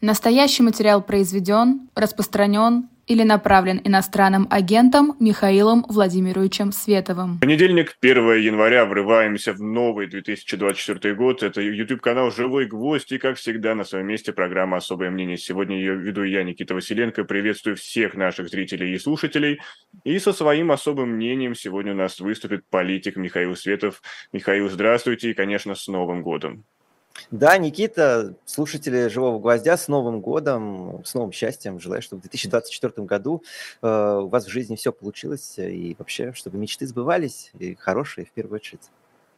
Настоящий материал произведен, распространен или направлен иностранным агентом Михаилом Владимировичем Световым. Понедельник, 1 января, врываемся в новый 2024 год. Это YouTube-канал «Живой гвоздь» и, как всегда, на своем месте программа «Особое мнение». Сегодня ее веду я, Никита Василенко. Приветствую всех наших зрителей и слушателей. И со своим особым мнением сегодня у нас выступит политик Михаил Светов. Михаил, здравствуйте и, конечно, с Новым годом. Да, Никита, слушатели «Живого гвоздя», с Новым годом, с новым счастьем. Желаю, чтобы в 2024 году э, у вас в жизни все получилось, и вообще, чтобы мечты сбывались, и хорошие в первую очередь.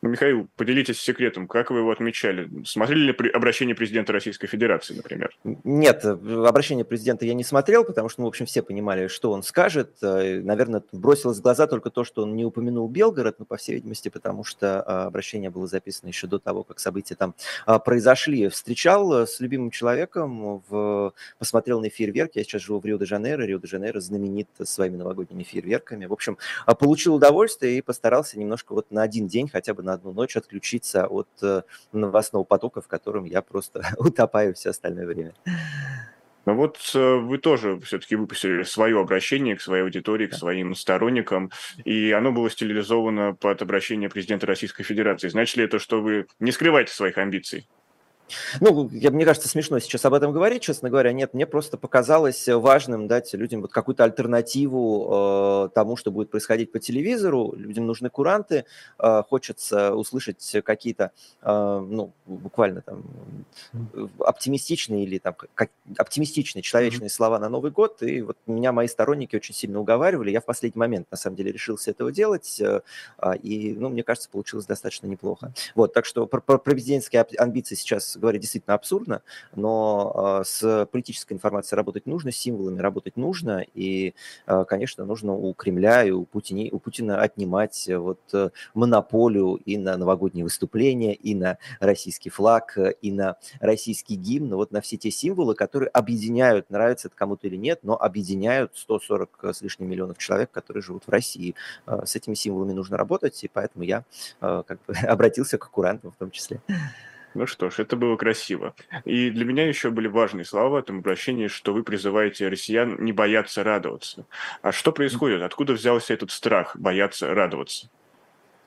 Ну, Михаил, поделитесь секретом, как вы его отмечали? Смотрели ли обращение президента Российской Федерации, например? Нет, обращение президента я не смотрел, потому что, ну, в общем, все понимали, что он скажет. Э, наверное, бросилось в глаза только то, что он не упомянул Белгород, но, по всей видимости, потому что а, обращение было записано еще до того, как события там а, произошли. Встречал э, с любимым человеком, в... посмотрел на фейерверки. Я сейчас живу в Рио-де-Жанейро. Рио-де-Жанейро знаменит своими новогодними фейерверками. В общем, получил удовольствие и постарался немножко вот на один день хотя бы на одну ночь отключиться от э, новостного потока, в котором я просто утопаю все остальное время. Ну вот э, вы тоже все-таки выпустили свое обращение к своей аудитории, к своим сторонникам, и оно было стилизовано под обращение президента Российской Федерации. Значит ли это, что вы не скрываете своих амбиций? Ну, я, мне кажется, смешно сейчас об этом говорить, честно говоря. Нет, мне просто показалось важным дать людям вот какую-то альтернативу э, тому, что будет происходить по телевизору. Людям нужны куранты, э, хочется услышать какие-то, э, ну, буквально там оптимистичные или там как, оптимистичные человечные mm-hmm. слова на Новый год. И вот меня мои сторонники очень сильно уговаривали. Я в последний момент, на самом деле, решился этого делать. Э, э, и, ну, мне кажется, получилось достаточно неплохо. Вот, так что про, про президентские амбиции сейчас говорить действительно абсурдно, но э, с политической информацией работать нужно, с символами работать нужно, и, э, конечно, нужно у Кремля и у, Путини, у Путина отнимать вот э, монополию и на новогодние выступления, и на российский флаг, и на российский гимн, вот на все те символы, которые объединяют, нравится это кому-то или нет, но объединяют 140 с лишним миллионов человек, которые живут в России. С этими символами нужно работать, и поэтому я как бы обратился к курантам в том числе. Ну что ж, это было красиво. И для меня еще были важные слова в этом обращении, что вы призываете россиян не бояться радоваться. А что происходит? Откуда взялся этот страх бояться радоваться?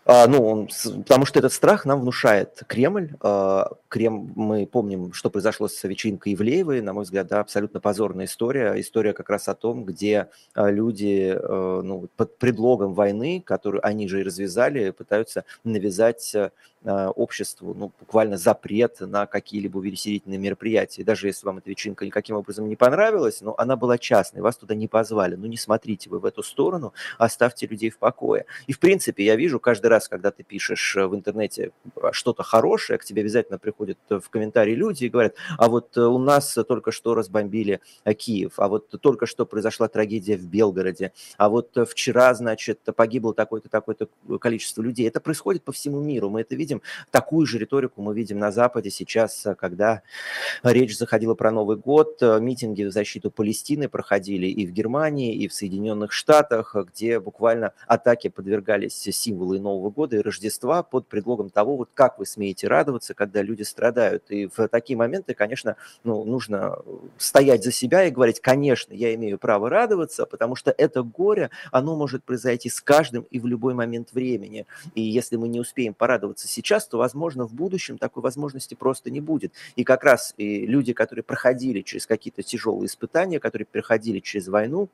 А, ну, потому что этот страх нам внушает Кремль. А, Крем, мы помним, что произошло с вечеринкой Ивлеевой, на мой взгляд, да, абсолютно позорная история. История как раз о том, где а, люди ну, под предлогом войны, которую они же и развязали, пытаются навязать обществу ну, буквально запрет на какие-либо увеселительные мероприятия. даже если вам эта вечеринка никаким образом не понравилась, но она была частной, вас туда не позвали. Ну, не смотрите вы в эту сторону, оставьте людей в покое. И, в принципе, я вижу каждый раз, когда ты пишешь э, в интернете а, что-то хорошее, к тебе обязательно приходят э, в комментарии люди и говорят, а вот э, у нас только что разбомбили Киев, а вот только что произошла трагедия в Белгороде, а вот вчера, значит, погибло такое-то, такое-то количество людей. Это происходит по всему миру, мы это видим. Такую же риторику мы видим на Западе сейчас, когда речь заходила про Новый год, митинги в защиту Палестины проходили и в Германии, и в Соединенных Штатах, где буквально атаки подвергались символы Нового года и Рождества под предлогом того, вот как вы смеете радоваться, когда люди страдают. И в такие моменты, конечно, ну, нужно стоять за себя и говорить, конечно, я имею право радоваться, потому что это горе, оно может произойти с каждым и в любой момент времени. И если мы не успеем порадоваться сейчас, то, возможно, в будущем такой возможности просто не будет. И как раз и люди, которые проходили через какие-то тяжелые испытания, которые проходили через войну,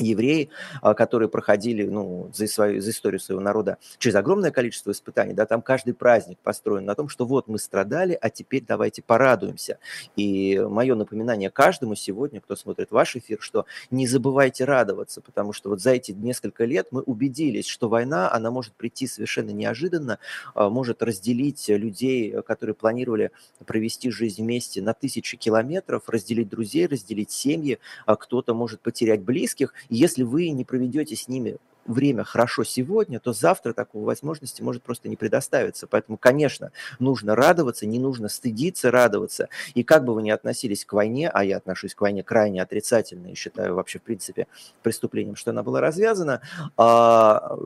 евреи, а, которые проходили ну, за, свою, за историю своего народа через огромное количество испытаний, да, там каждый праздник построен на том, что вот мы страдали, а теперь давайте порадуемся. И мое напоминание каждому сегодня, кто смотрит ваш эфир, что не забывайте радоваться, потому что вот за эти несколько лет мы убедились, что война, она может прийти совершенно неожиданно, а, может разделить людей, которые планировали провести жизнь вместе на тысячи километров, разделить друзей, разделить семьи, а кто-то может потерять близких, если вы не проведете с ними время хорошо сегодня, то завтра такой возможности может просто не предоставиться. Поэтому, конечно, нужно радоваться, не нужно стыдиться радоваться. И как бы вы ни относились к войне, а я отношусь к войне крайне отрицательно и считаю вообще, в принципе, преступлением, что она была развязана, а,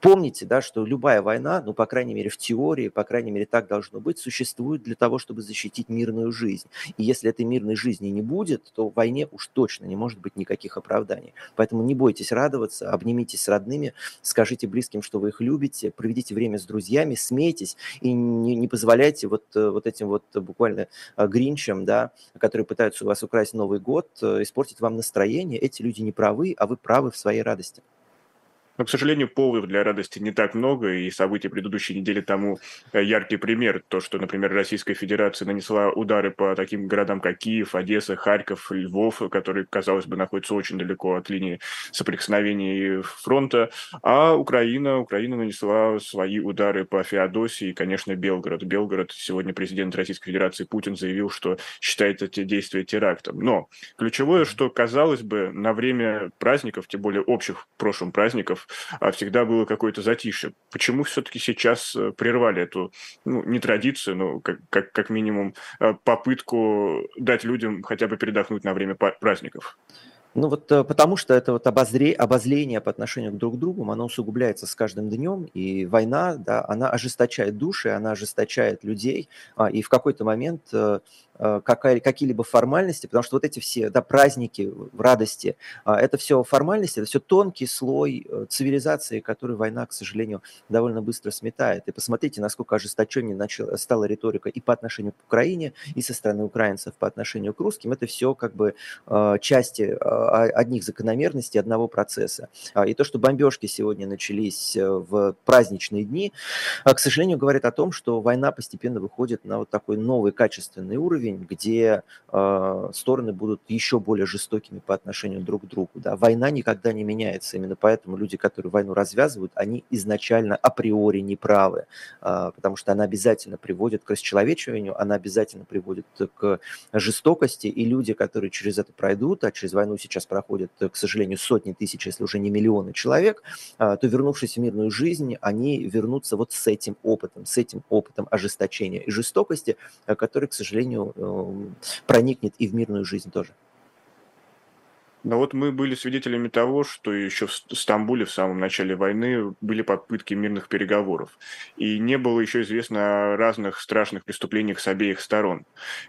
помните, да, что любая война, ну, по крайней мере, в теории, по крайней мере, так должно быть, существует для того, чтобы защитить мирную жизнь. И если этой мирной жизни не будет, то войне уж точно не может быть никаких оправданий. Поэтому не бойтесь радоваться, обнимитесь с родными, скажите близким, что вы их любите, проведите время с друзьями, смейтесь и не, не позволяйте вот, э, вот этим вот буквально э, гринчам, да, которые пытаются у вас украсть Новый год, э, испортить вам настроение. Эти люди не правы, а вы правы в своей радости. Но, к сожалению, поводов для радости не так много, и события предыдущей недели тому э, яркий пример. То, что, например, Российская Федерация нанесла удары по таким городам, как Киев, Одесса, Харьков, Львов, которые, казалось бы, находятся очень далеко от линии соприкосновений фронта, а Украина, Украина нанесла свои удары по Феодосии и, конечно, Белгород. Белгород, сегодня президент Российской Федерации Путин заявил, что считает эти действия терактом. Но ключевое, что, казалось бы, на время праздников, тем более общих в прошлом праздников, а всегда было какое-то затишье. Почему все-таки сейчас э, прервали эту, ну, не традицию, но как, как, как минимум э, попытку дать людям хотя бы передохнуть на время праздников? Ну вот э, потому что это вот обозре, обозление по отношению к друг другу, оно усугубляется с каждым днем, и война, да, она ожесточает души, она ожесточает людей, а, и в какой-то момент какие-либо формальности, потому что вот эти все да, праздники в радости, а, это все формальности, это все тонкий слой э, цивилизации, который война, к сожалению, довольно быстро сметает. И посмотрите, насколько ожесточеннее начала, стала риторика и по отношению к Украине, и со стороны украинцев по отношению к русским. Это все как бы э, части одних закономерностей, одного процесса. А, и то, что бомбежки сегодня начались в праздничные дни, к сожалению, говорит о том, что война постепенно выходит на вот такой новый качественный уровень, уровень, где э, стороны будут еще более жестокими по отношению друг к другу. Да. Война никогда не меняется, именно поэтому люди, которые войну развязывают, они изначально априори неправы, э, потому что она обязательно приводит к расчеловечиванию, она обязательно приводит к жестокости, и люди, которые через это пройдут, а через войну сейчас проходят, к сожалению, сотни тысяч, если уже не миллионы человек, э, то вернувшись в мирную жизнь, они вернутся вот с этим опытом, с этим опытом ожесточения и жестокости, который, к сожалению, проникнет и в мирную жизнь тоже. Но вот мы были свидетелями того, что еще в Стамбуле в самом начале войны были попытки мирных переговоров. И не было еще известно о разных страшных преступлениях с обеих сторон.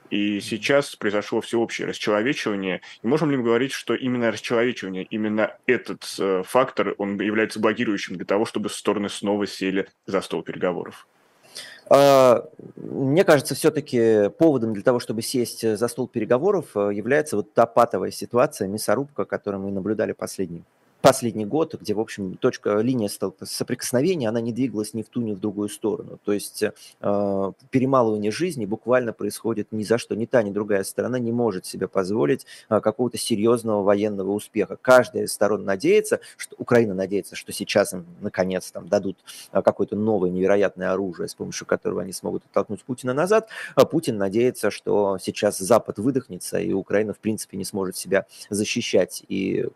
И сейчас произошло всеобщее расчеловечивание. И можем ли мы говорить, что именно расчеловечивание, именно этот э, фактор, он является блокирующим для того, чтобы стороны снова сели за стол переговоров? А, мне кажется, все-таки поводом для того, чтобы сесть за стол переговоров, э, является вот та патовая ситуация, мясорубка, которую мы наблюдали последние последний год, где, в общем, точка, линия соприкосновения, она не двигалась ни в ту, ни в другую сторону. То есть э, перемалывание жизни буквально происходит ни за что. Ни та, ни другая сторона не может себе позволить э, какого-то серьезного военного успеха. Каждая из сторон надеется, что Украина надеется, что сейчас им, наконец, там, дадут э, какое-то новое невероятное оружие, с помощью которого они смогут оттолкнуть Путина назад. А Путин надеется, что сейчас Запад выдохнется, и Украина, в принципе, не сможет себя защищать. И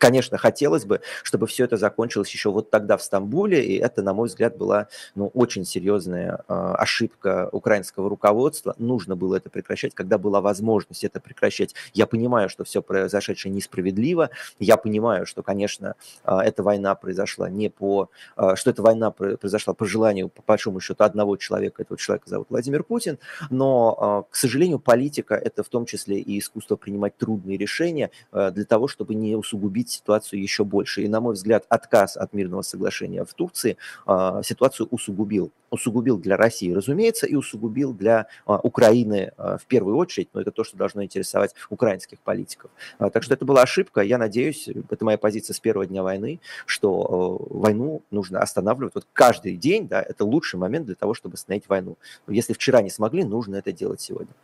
конечно, хотелось бы, чтобы все это закончилось еще вот тогда в Стамбуле, и это, на мой взгляд, была ну, очень серьезная э, ошибка украинского руководства. Нужно было это прекращать, когда была возможность это прекращать. Я понимаю, что все произошедшее несправедливо, я понимаю, что, конечно, э, эта война произошла не по... Э, что эта война произошла по желанию, по большому счету, одного человека, этого человека зовут Владимир Путин, но, к сожалению, политика – это в том числе и искусство принимать трудные решения для того, чтобы не усугубить усугубить ситуацию еще больше. И, на мой взгляд, отказ от мирного соглашения в Турции э, ситуацию усугубил. Усугубил для России, разумеется, и усугубил для э, Украины э, в первую очередь, но это то, что должно интересовать украинских политиков. Э, так что это была ошибка. Я надеюсь, это моя позиция с первого дня войны, что э, войну нужно останавливать. Вот каждый день, да, это лучший момент для того, чтобы остановить войну. Если вчера не смогли, нужно это делать сегодня.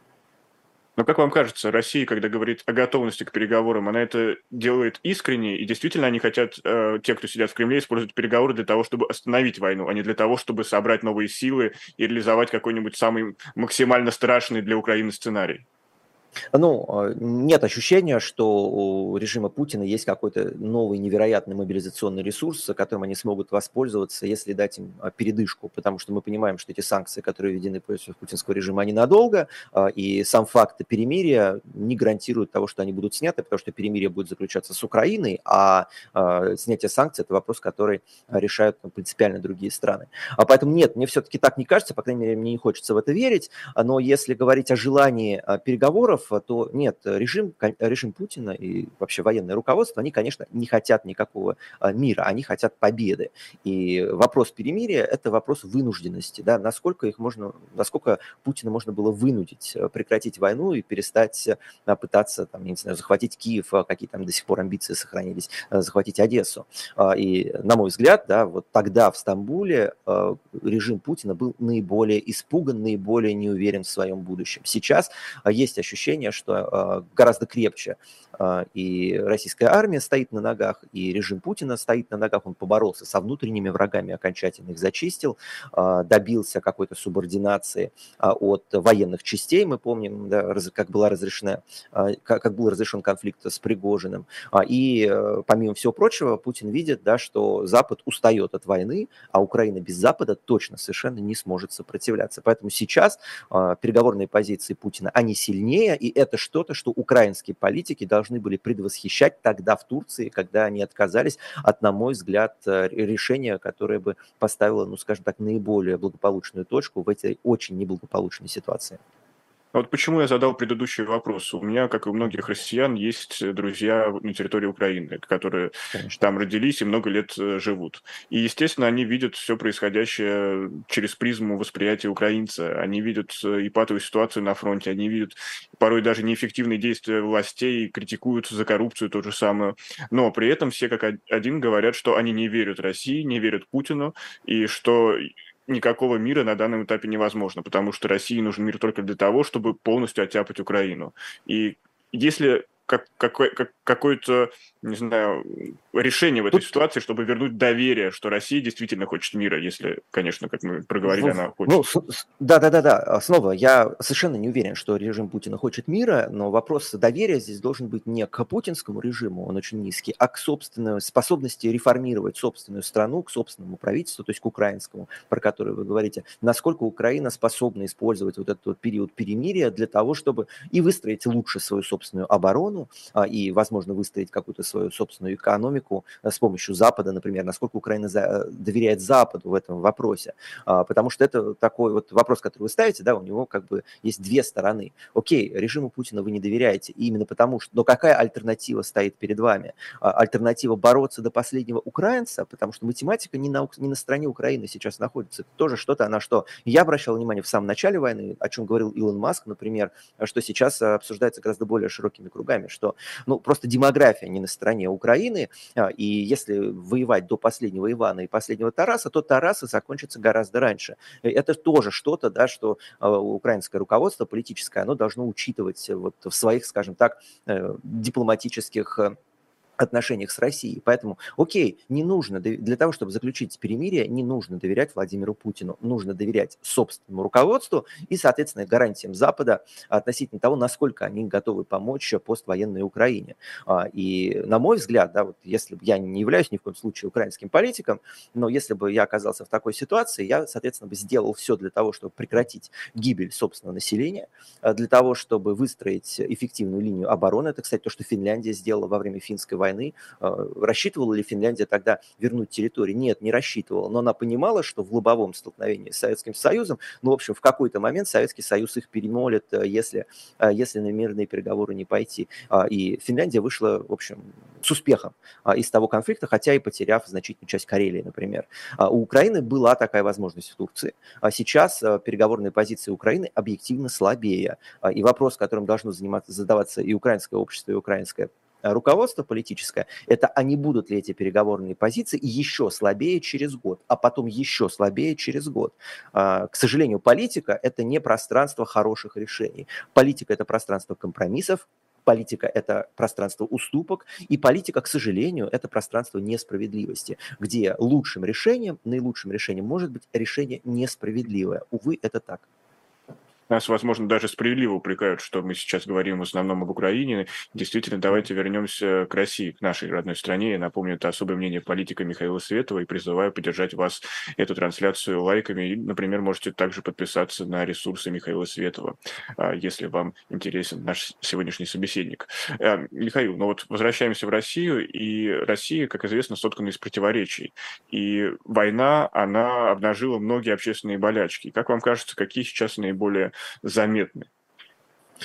Но как вам кажется, Россия, когда говорит о готовности к переговорам, она это делает искренне, и действительно они хотят, э, те, кто сидят в Кремле, использовать переговоры для того, чтобы остановить войну, а не для того, чтобы собрать новые силы и реализовать какой-нибудь самый максимально страшный для Украины сценарий? Ну, а, нет ощущения, что у режима Путина есть какой-то новый невероятный мобилизационный ресурс, которым они смогут воспользоваться, если дать им а, передышку, потому что мы понимаем, что эти санкции, которые введены против путинского режима, они надолго, а, и сам факт перемирия не гарантирует того, что они будут сняты, потому что перемирие будет заключаться с Украиной, а снятие санкций – это вопрос, который решают принципиально другие страны. Поэтому нет, мне все-таки так не кажется, по крайней мере, мне не хочется в это верить, но если говорить о желании переговоров, то нет, режим, режим Путина и вообще военное руководство, они, конечно, не хотят никакого мира, они хотят победы. И вопрос перемирия – это вопрос вынужденности, да, насколько их можно, насколько Путина можно было вынудить э, прекратить войну и перестать э, пытаться, там, я не знаю, захватить Киев, какие там до сих пор амбиции сохранились, э, захватить Одессу. А, и, на мой взгляд, да, вот тогда в Стамбуле режим Путина был наиболее испуган, наиболее не уверен в своем будущем. Сейчас есть ощущение, ощущение, что а, гораздо крепче а, и российская армия стоит на ногах, и режим Путина стоит на ногах. Он поборолся со внутренними врагами, окончательно их зачистил, а, добился какой-то субординации от военных частей. Мы помним, да, как была разрешена, как был разрешен конфликт с Пригожиным. И помимо всего прочего, Путин видит, да, что Запад устает от войны, а Украина без Запада точно совершенно не сможет сопротивляться. Поэтому сейчас переговорные позиции Путина, они сильнее, это что-то, что украинские политики должны были предвосхищать тогда в Турции, когда они отказались от, на мой взгляд, э, решения, которое бы поставило, ну, скажем так, наиболее благополучную точку в этой очень неблагополучной ситуации. А вот почему я задал предыдущий вопрос. У меня, как и у многих россиян, есть друзья на территории Украины, которые Конечно. там родились и много лет э, живут. И, естественно, они видят все происходящее через призму восприятия украинца. Они видят э, и патовую ситуацию на фронте, они видят порой даже неэффективные действия властей, критикуют за коррупцию то же самое. Но при этом все как один говорят, что они не верят России, не верят Путину, и что никакого мира на данном этапе невозможно, потому что России нужен мир только для того, чтобы полностью оттяпать Украину. И если как, какой, как, какое-то, не знаю, решение в этой Тут... ситуации, чтобы вернуть доверие, что Россия действительно хочет мира, если, конечно, как мы проговорили, ну, она хочет. Ну, да, да, да, да. Снова, я совершенно не уверен, что режим Путина хочет мира, но вопрос доверия здесь должен быть не к путинскому режиму, он очень низкий, а к собственной способности реформировать собственную страну, к собственному правительству, то есть к украинскому, про который вы говорите, насколько Украина способна использовать вот этот вот период перемирия для того, чтобы и выстроить лучше свою собственную оборону, а, и, возможно, выстроить какую-то свою собственную экономику э, с помощью Запада, например, насколько Украина э, доверяет Западу в этом вопросе. А, потому что это такой вот вопрос, который вы ставите, да, у него как бы есть две стороны. Окей, режиму Путина вы не доверяете, и именно потому что... Но какая альтернатива стоит перед вами? А, альтернатива бороться до последнего украинца, потому что математика не на, не на стороне Украины сейчас находится. Это тоже что-то, на что я обращал внимание в самом начале войны, о чем говорил Илон Маск, например, что сейчас обсуждается гораздо более широкими кругами, что ну, просто демография не на стороне Украины, а, и если воевать до последнего Ивана и последнего Тараса, то Тарасы закончится гораздо раньше. Это тоже что-то, да, что а, украинское руководство политическое, оно должно учитывать вот в своих, скажем так, э, дипломатических э, отношениях с Россией. Поэтому, окей, не нужно, для того, чтобы заключить перемирие, не нужно доверять Владимиру Путину. Нужно доверять собственному руководству и, соответственно, гарантиям Запада относительно того, насколько они готовы помочь поствоенной Украине. А, и, на мой взгляд, да, вот если бы я не являюсь ни в коем случае украинским политиком, но если бы я оказался в такой ситуации, я, соответственно, бы сделал все для того, чтобы прекратить гибель собственного населения, а, для того, чтобы выстроить эффективную линию обороны. Это, кстати, то, что Финляндия сделала во время финской войны войны. А, рассчитывала ли Финляндия тогда вернуть территории? Нет, не рассчитывала, но она понимала, что в лобовом столкновении с Советским Союзом, ну, в общем, в какой-то момент Советский Союз их перемолит, э, если, э, если на мирные переговоры не пойти. А, и Финляндия вышла, в общем, с успехом а, из того конфликта, хотя и потеряв значительную часть Карелии, например. У Украины была такая возможность в Турции. А сейчас э, переговорные позиции Украины объективно слабее. И вопрос, которым должно заниматься, задаваться и украинское общество, и украинское Э, руководство политическое, это а не будут ли эти переговорные позиции еще слабее через год, а потом еще слабее через год. А, к сожалению, политика – это не пространство хороших решений. Политика – это пространство компромиссов, политика – это пространство уступок, и политика, к сожалению, это пространство несправедливости, где лучшим решением, наилучшим решением может быть решение несправедливое. Увы, это так. Нас, возможно, даже справедливо упрекают, что мы сейчас говорим в основном об Украине. Действительно, давайте вернемся к России, к нашей родной стране. Я напомню, это особое мнение политика Михаила Светова, и призываю поддержать вас эту трансляцию лайками. И, например, можете также подписаться на ресурсы Михаила Светова, а, если вам интересен наш сегодняшний собеседник. Э, Михаил, ну вот возвращаемся в Россию, и Россия, как известно, соткана из противоречий. И война, она обнажила многие общественные болячки. Как вам кажется, какие сейчас наиболее заметны?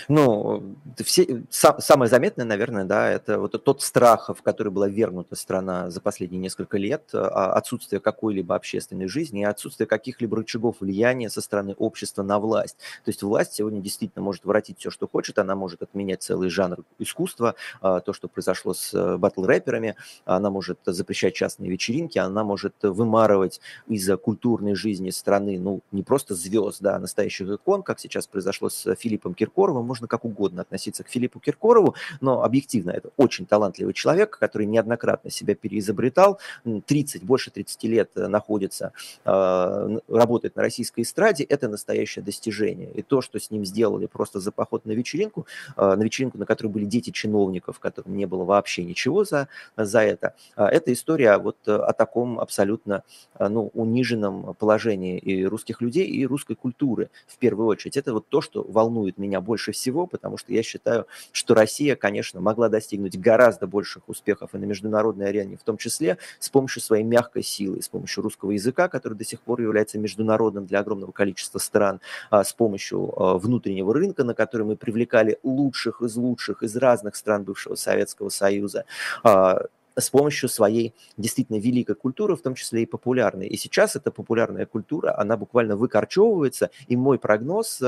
Ну, все, сам, самое заметное, наверное, да, это вот тот страх, в который была вернута страна за последние несколько лет, а, отсутствие какой-либо общественной жизни и отсутствие каких-либо рычагов влияния со стороны общества на власть. То есть власть сегодня действительно может воротить все, что хочет, она может отменять целый жанр искусства, то, что произошло с э, батл-рэперами, она может запрещать частные вечеринки, она может вымарывать из-за культурной жизни страны, ну, не просто звезд, да, а настоящих икон, как сейчас произошло с Филиппом Киркоровым, Киркоровым, можно как угодно относиться к Филиппу Киркорову, но объективно это очень талантливый человек, который неоднократно себя переизобретал, 30, больше 30 лет э, находится, э, работает на российской эстраде, это настоящее достижение. И то, что с ним сделали просто за поход на вечеринку, э, на вечеринку, на которой были дети чиновников, которым не было вообще ничего за, за это, это история вот о таком абсолютно ну, униженном положении и русских людей, и русской культуры в первую очередь. Это вот то, что волнует меня больше больше всего, потому что я считаю, что Россия, конечно, могла достигнуть гораздо больших успехов и на международной арене, в том числе с помощью своей мягкой силы, с помощью русского языка, который до сих пор является международным для огромного количества стран, а, с помощью а, внутреннего рынка, на который мы привлекали лучших из лучших из разных стран бывшего Советского Союза, а, с помощью своей действительно великой культуры, в том числе и популярной. И сейчас эта популярная культура, она буквально выкорчевывается, и мой прогноз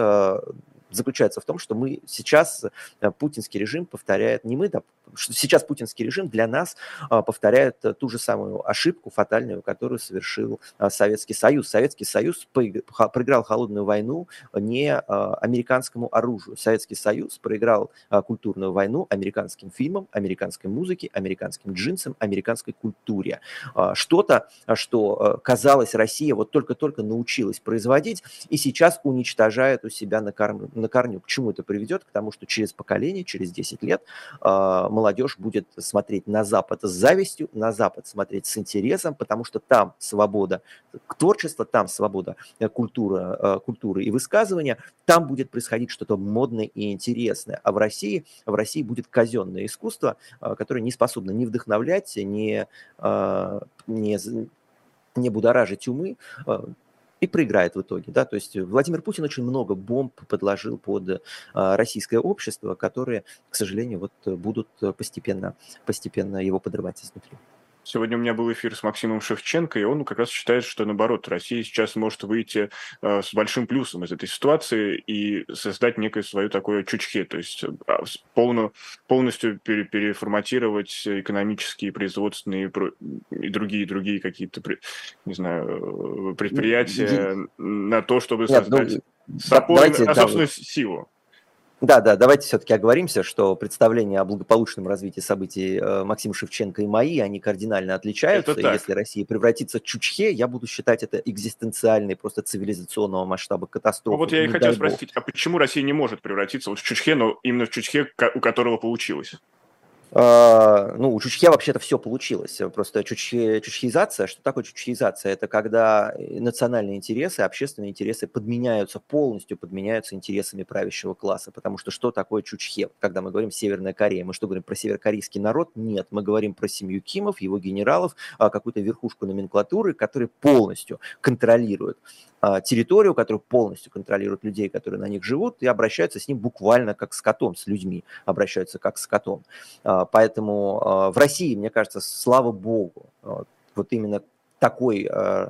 заключается в том, что мы сейчас, э, путинский режим повторяет, не мы, сейчас путинский режим для нас а, повторяет ту же самую ошибку фатальную, которую совершил а, Советский Союз. Советский Союз проиграл холодную войну не а, американскому оружию. Советский Союз проиграл культурную войну американским фильмам, американской музыке, американским джинсам, американской культуре. Что-то, что, казалось, Россия вот только-только научилась производить и сейчас уничтожает у себя на корню. К чему это приведет? К тому, что через поколение, через 10 лет молодежь будет смотреть на Запад с завистью, на Запад смотреть с интересом, потому что там свобода творчества, там свобода э, культура, э, культуры и высказывания, там будет происходить что-то модное и интересное. А в России, в России будет казенное искусство, э, которое не способно ни вдохновлять, ни, не, не будоражить умы, и проиграет в итоге. Да? То есть Владимир Путин очень много бомб подложил под а, российское общество, которые, к сожалению, вот будут постепенно, постепенно его подрывать изнутри. Сегодня у меня был эфир с Максимом Шевченко, и он как раз считает, что наоборот, Россия сейчас может выйти э, с большим плюсом из этой ситуации и создать некое свое такое чучхе, то есть э, полно, полностью пере, переформатировать экономические, производственные и другие, другие какие-то, не знаю, э, предприятия на то, чтобы ну, создать ну, собственную, собственную силу. Да, да, давайте все-таки оговоримся, что представления о благополучном развитии событий э, Максима Шевченко и мои, они кардинально отличаются. И если Россия превратится в Чучхе, я буду считать это экзистенциальной, просто цивилизационного масштаба катастрофой. Ну, вот я и хотел спросить, а почему Россия не может превратиться вот в Чучхе, но именно в Чучхе, у которого получилось? А, ну, у Чучхе вообще-то все получилось. Просто чучхе, чучхеизация, что такое чучхеизация? Это когда национальные интересы, общественные интересы подменяются, полностью подменяются интересами правящего класса. Потому что что такое Чучхе? Когда мы говорим Северная Корея, мы что говорим про северокорейский народ? Нет, мы говорим про семью Кимов, его генералов, а, какую-то верхушку номенклатуры, которые полностью контролируют а, территорию, которую полностью контролируют людей, которые на них живут, и обращаются с ним буквально как с котом, с людьми обращаются как с котом. Поэтому а, в России, мне кажется, слава богу, вот именно такой э,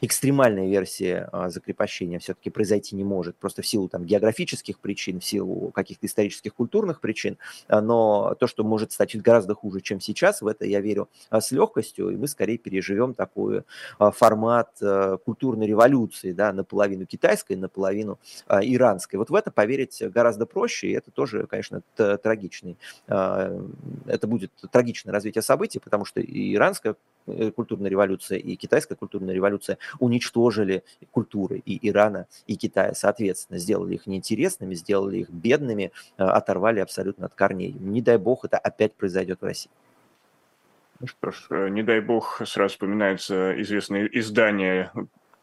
экстремальной версии э, закрепощения все-таки произойти не может, просто в силу там географических причин, в силу каких-то исторических, культурных причин, но то, что может стать гораздо хуже, чем сейчас, в это я верю э, с легкостью, и мы скорее переживем такой э, формат э, культурной революции, да, наполовину китайской, наполовину э, иранской. Вот в это поверить гораздо проще, и это тоже, конечно, трагичный, э, это будет трагичное развитие событий, потому что иранская э, культурная революция и китайская культурная революция уничтожили культуры и Ирана, и Китая, соответственно, сделали их неинтересными, сделали их бедными, оторвали абсолютно от корней. Не дай бог это опять произойдет в России. Ну что ж, не дай бог, сразу вспоминается известное издание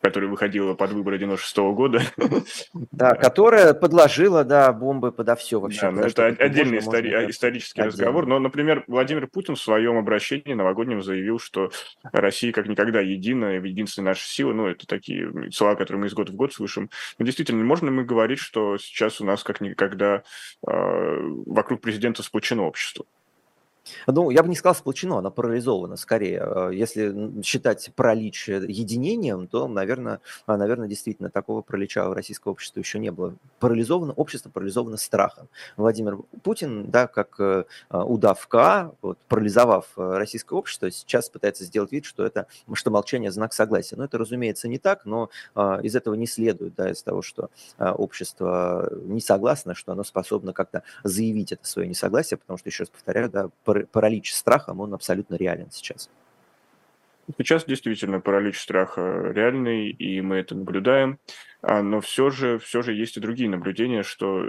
которая выходила под выборы 96 -го года. Да, которая подложила, да, бомбы подо все вообще. Да, но это отдельный истори- можно... исторический отдельно. разговор. Но, например, Владимир Путин в своем обращении новогоднем заявил, что Россия как никогда едина, единственная наша сила. Ну, это такие слова, которые мы из года в год слышим. Но действительно, можно мы говорить, что сейчас у нас как никогда э, вокруг президента сплочено общество? Ну, я бы не сказал сплочено, она парализована скорее. Э, если считать паралич единением, то, наверное, а, наверное, действительно такого паралича в российского общества еще не было. Парализовано, общество парализовано страхом. Владимир Путин, да, как э, а, удав КА, вот, парализовав э, российское общество, сейчас пытается сделать вид, что это, что молчание – знак согласия. Но это, разумеется, не так, но а, из этого не следует, да, из того, что общество не согласно, что оно способно как-то заявить это свое несогласие, потому что, еще раз повторяю, да, паралич страхом, он абсолютно реален сейчас. Сейчас действительно паралич страха реальный, и мы это наблюдаем, а, но все же, все же есть и другие наблюдения, что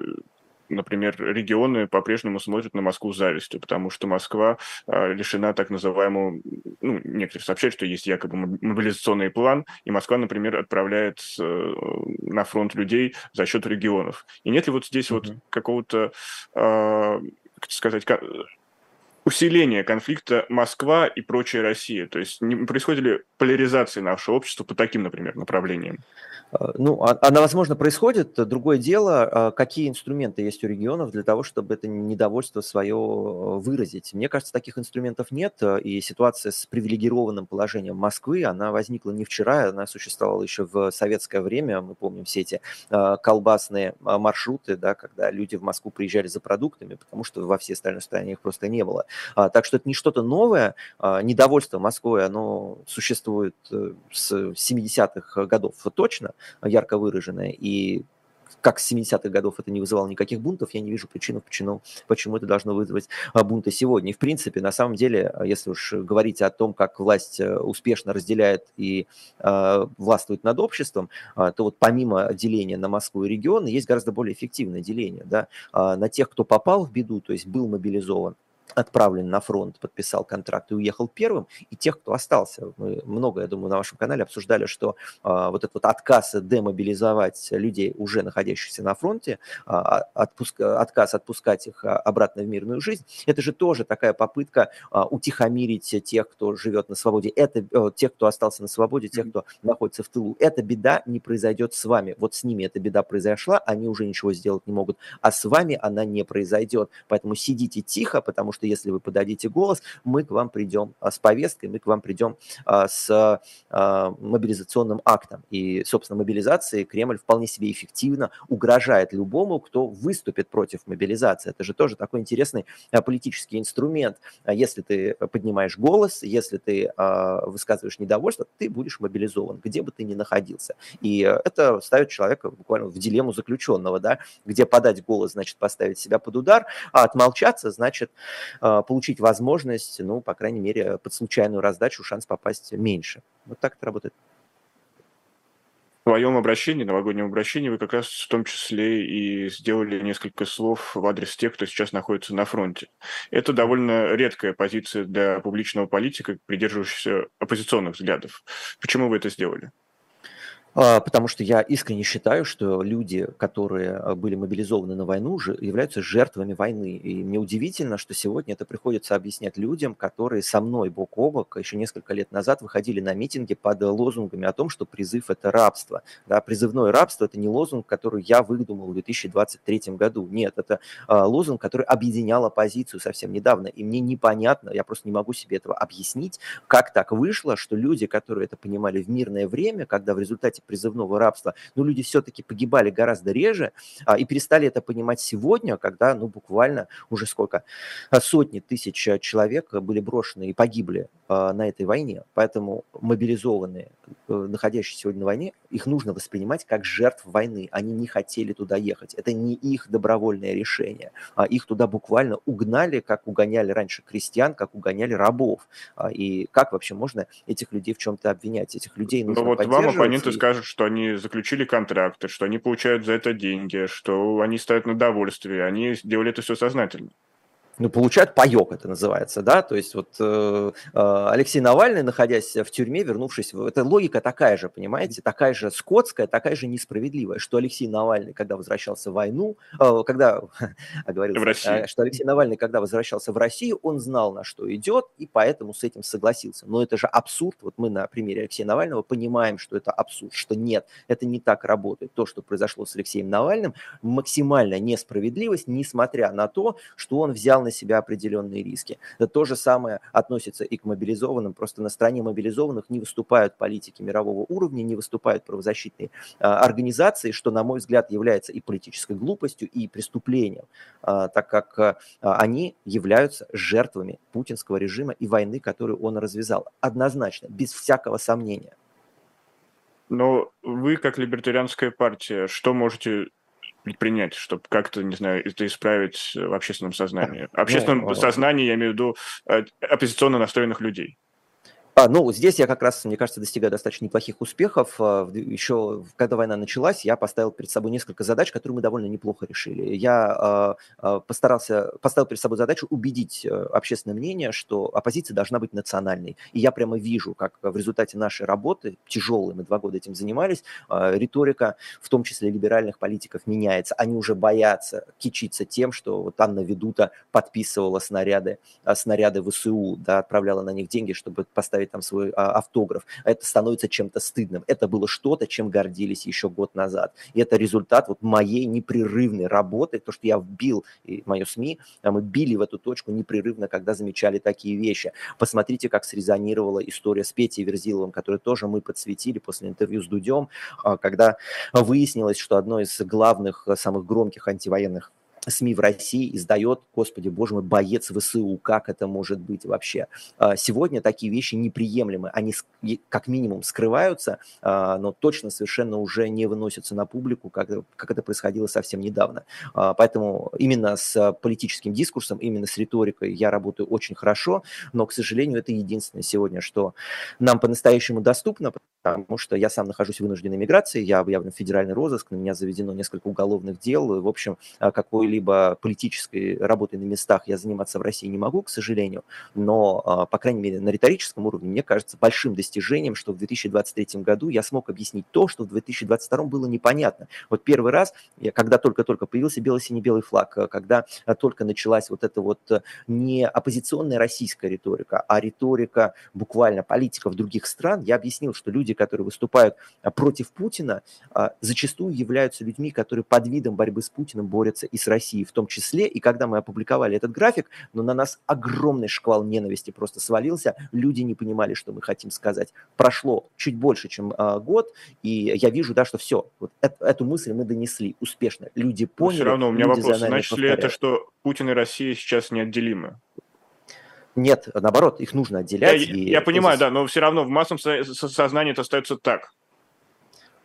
например, регионы по-прежнему смотрят на Москву с завистью, потому что Москва а, лишена так называемого, ну, некоторые сообщают, что есть якобы мобилизационный план, и Москва, например, отправляет э, на фронт людей за счет регионов. И нет ли вот здесь mm-hmm. вот какого-то, э, как сказать, усиление конфликта Москва и прочая Россия? То есть не происходит ли поляризация нашего общества по таким, например, направлениям? Э, ну, а, она, возможно, происходит. Другое дело, а, какие инструменты есть у регионов для того, чтобы это недовольство свое э, выразить. Мне кажется, таких инструментов нет, э, и ситуация с привилегированным положением Москвы, она возникла не вчера, она существовала еще в советское время. Мы помним все эти колбасные маршруты, да, когда люди в Москву приезжали за продуктами, потому что во всей остальной стране их просто не было. А, так что это не что-то новое. Недовольство Москвой, оно существует с 70-х годов точно, ярко выраженная, и как с 70-х годов это не вызывало никаких бунтов, я не вижу причины, почему, почему это должно вызвать а, бунты сегодня. И, в принципе, на самом деле, а, если уж говорить о том, как власть э, успешно разделяет и э, властвует над обществом, э, то вот помимо деления на Москву и регионы, есть гораздо более эффективное деление да, э, на тех, кто попал в беду, то есть был мобилизован, отправлен на фронт, подписал контракт и уехал первым, и тех, кто остался. Мы много, я думаю, на вашем канале обсуждали, что а, вот этот вот отказ демобилизовать людей, уже находящихся на фронте, а, отпуск, отказ отпускать их а, обратно в мирную жизнь, это же тоже такая попытка а, утихомирить тех, кто живет на свободе, это а, тех, кто остался на свободе, тех, кто находится в тылу. Эта беда не произойдет с вами. Вот с ними эта беда произошла, они уже ничего сделать не могут, а с вами она не произойдет. Поэтому сидите тихо, потому что если вы подадите голос, мы к вам придем а, с повесткой, мы к вам придем а, с а, мобилизационным актом. И, собственно, мобилизации Кремль вполне себе эффективно угрожает любому, кто выступит против мобилизации. Это же тоже такой интересный политический инструмент. Если ты поднимаешь голос, если ты высказываешь недовольство, ты будешь мобилизован, где бы ты ни находился. И это ставит человека буквально в дилемму заключенного, да, где подать голос, значит, поставить себя под удар, а отмолчаться, значит, получить возможность, ну, по крайней мере, под случайную раздачу шанс попасть меньше. Вот так это работает. В своем обращении, новогоднем обращении, вы как раз в том числе и сделали несколько слов в адрес тех, кто сейчас находится на фронте. Это довольно редкая позиция для публичного политика, придерживающегося оппозиционных взглядов. Почему вы это сделали? А, потому что я искренне считаю, что люди, которые а, были мобилизованы на войну, являются жертвами войны. И мне удивительно, что сегодня это приходится объяснять людям, которые со мной бок о бок еще несколько лет назад выходили на митинги под лозунгами о том, что призыв – это рабство. Да, призывное рабство – это не лозунг, который я выдумал в 2023 году. Нет, это а, лозунг, который объединял оппозицию совсем недавно. И мне непонятно, я просто не могу себе этого объяснить, как так вышло, что люди, которые это понимали в мирное время, когда в результате призывного рабства, но люди все-таки погибали гораздо реже и перестали это понимать сегодня, когда, ну, буквально уже сколько, сотни тысяч человек были брошены и погибли на этой войне. Поэтому мобилизованные, находящиеся сегодня на войне, их нужно воспринимать как жертв войны. Они не хотели туда ехать. Это не их добровольное решение. А их туда буквально угнали, как угоняли раньше крестьян, как угоняли рабов. А, и как вообще можно этих людей в чем-то обвинять? Этих людей нужно Ну вот вам оппоненты и... скажут, что они заключили контракты, что они получают за это деньги, что они стоят на довольствие, они сделали это все сознательно ну, получают паек, это называется, да, то есть вот э, э, Алексей Навальный, находясь в тюрьме, вернувшись, в... эта логика такая же, понимаете, такая же скотская, такая же несправедливая, что Алексей Навальный, когда возвращался в войну, э, когда, говорил, э, что Алексей Навальный, когда возвращался в Россию, он знал, на что идет, и поэтому с этим согласился. Но это же абсурд, вот мы на примере Алексея Навального понимаем, что это абсурд, что нет, это не так работает. То, что произошло с Алексеем Навальным, максимальная несправедливость, несмотря на то, что он взял на себя определенные риски. Это то же самое относится и к мобилизованным. Просто на стороне мобилизованных не выступают политики мирового уровня, не выступают правозащитные а, организации, что, на мой взгляд, является и политической глупостью, и преступлением, а, так как а, они являются жертвами путинского режима и войны, которую он развязал. Однозначно, без всякого сомнения. Но вы, как либертарианская партия, что можете предпринять, чтобы как-то, не знаю, это исправить в общественном сознании? В общественном ну, сознании, я имею в виду, э, оппозиционно настроенных людей. А, ну, здесь я как раз, мне кажется, достигаю достаточно неплохих успехов. А, Еще когда война началась, я поставил перед собой несколько задач, которые мы довольно неплохо решили. Я э, постарался, поставил перед собой задачу убедить общественное мнение, что оппозиция должна быть национальной. И я прямо вижу, как в результате нашей работы, тяжелой, мы два года этим занимались, э, риторика, в том числе либеральных политиков, меняется. Они уже боятся кичиться тем, что вот Анна Ведута подписывала снаряды, снаряды ВСУ, да, отправляла на них деньги, чтобы поставить поставить там свой а, автограф. Это становится чем-то стыдным. Это было что-то, чем гордились еще год назад. И это результат вот моей непрерывной работы, то, что я вбил, и мое СМИ, а мы били в эту точку непрерывно, когда замечали такие вещи. Посмотрите, как срезонировала история с Петей Верзиловым, которую тоже мы подсветили после интервью с Дудем, а, когда выяснилось, что одно из главных, самых громких антивоенных СМИ в России издает, господи боже мой, боец ВСУ, как это может быть вообще? А, сегодня такие вещи неприемлемы, они как минимум скрываются, а, но точно совершенно уже не выносятся на публику, как, как это происходило совсем недавно. А, поэтому именно с политическим дискурсом, именно с риторикой я работаю очень хорошо, но, к сожалению, это единственное сегодня, что нам по-настоящему доступно, потому что я сам нахожусь в вынужденной миграции, я объявлен в федеральный розыск, на меня заведено несколько уголовных дел, в общем, какой-либо какой-либо политической работой на местах я заниматься в России не могу, к сожалению, но, а, по крайней мере, на риторическом уровне, мне кажется большим достижением, что в 2023 году я смог объяснить то, что в 2022 было непонятно. Вот первый раз, когда только-только появился бело-сине-белый флаг, а, когда а, только началась вот эта вот не оппозиционная российская риторика, а риторика буквально политиков других стран, я объяснил, что люди, которые выступают против Путина, зачастую являются людьми, которые под видом борьбы с Путиным борются и с Россией России в том числе. И когда мы опубликовали этот график, но ну, на нас огромный шквал ненависти просто свалился. Люди не понимали, что мы хотим сказать. Прошло чуть больше, чем а, год, и я вижу, да, что все, вот эту, эту мысль мы донесли успешно. Люди поняли. Но все равно у меня вопрос. Значит ли это, что Путин и Россия сейчас неотделимы? Нет, наоборот, их нужно отделять. Я, и я понимаю, да, но все равно в массовом сознании это остается так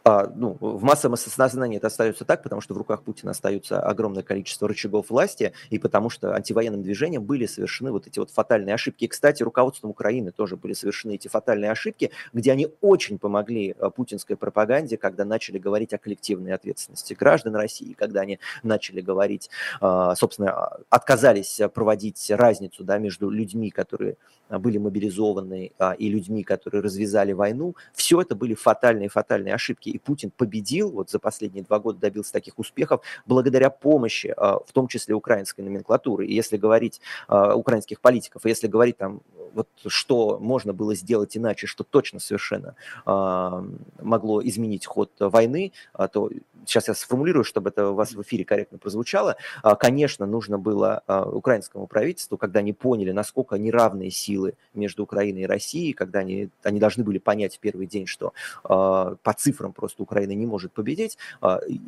а, ну, в массовом сознании это остается так, потому что в руках Путина остается огромное количество рычагов власти, и потому что антивоенным движением были совершены вот эти вот фатальные ошибки. И, кстати, руководством Украины тоже были совершены эти фатальные ошибки, где они очень помогли а, путинской пропаганде, когда начали говорить о коллективной ответственности граждан России, когда они начали говорить, а, собственно, отказались проводить разницу да, между людьми, которые были мобилизованы, и людьми, которые развязали войну. Все это были фатальные-фатальные ошибки и Путин победил, вот за последние два года добился таких успехов благодаря помощи, а, в том числе украинской номенклатуры. И если говорить а, украинских политиков, если говорить там, вот что можно было сделать иначе, что точно совершенно а, могло изменить ход войны, то сейчас я сформулирую, чтобы это у вас в эфире корректно прозвучало. Конечно, нужно было украинскому правительству, когда они поняли, насколько неравные силы между Украиной и Россией, когда они, они должны были понять в первый день, что по цифрам просто Украина не может победить,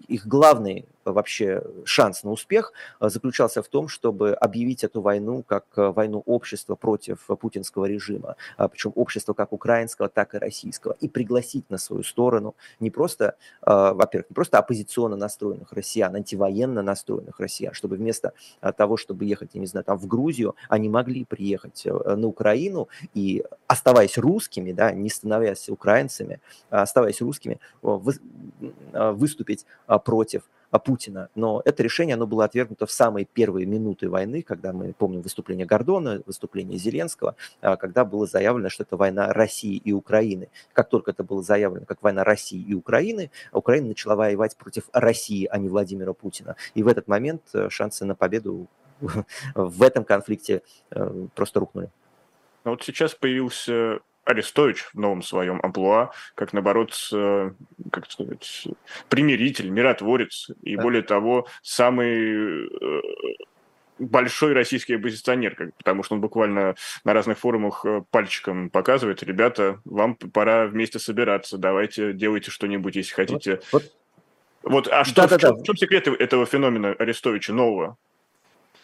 их главный вообще шанс на успех заключался в том, чтобы объявить эту войну как войну общества против путинского режима, причем общества как украинского, так и российского, и пригласить на свою сторону не просто, во-первых, не просто оппозиционно настроенных россиян, антивоенно настроенных россиян, чтобы вместо того, чтобы ехать, я не знаю, там в Грузию, они могли приехать э, на Украину и, оставаясь русскими, да, не становясь украинцами, а оставаясь русскими, выступить против Путина. Но это решение, оно было отвергнуто в самые первые минуты войны, когда мы помним выступление Гордона, выступление Зеленского, а, когда было заявлено, что это война России и Украины. Как только это было заявлено как война России и Украины, Украина начала воевать против России, а не Владимира Путина. И в этот момент э, шансы на победу в этом конфликте э, просто рухнули. Ну вот сейчас появился Арестович в новом своем амплуа, как, наоборот, как сказать, примиритель, миротворец, и да. более того, самый э, большой российский оппозиционер, потому что он буквально на разных форумах э, пальчиком показывает, ребята, вам пора вместе собираться, давайте делайте что-нибудь, если хотите. Вот, вот. вот а что, да, в, да, чем, да. в чем секрет этого феномена Арестовича нового?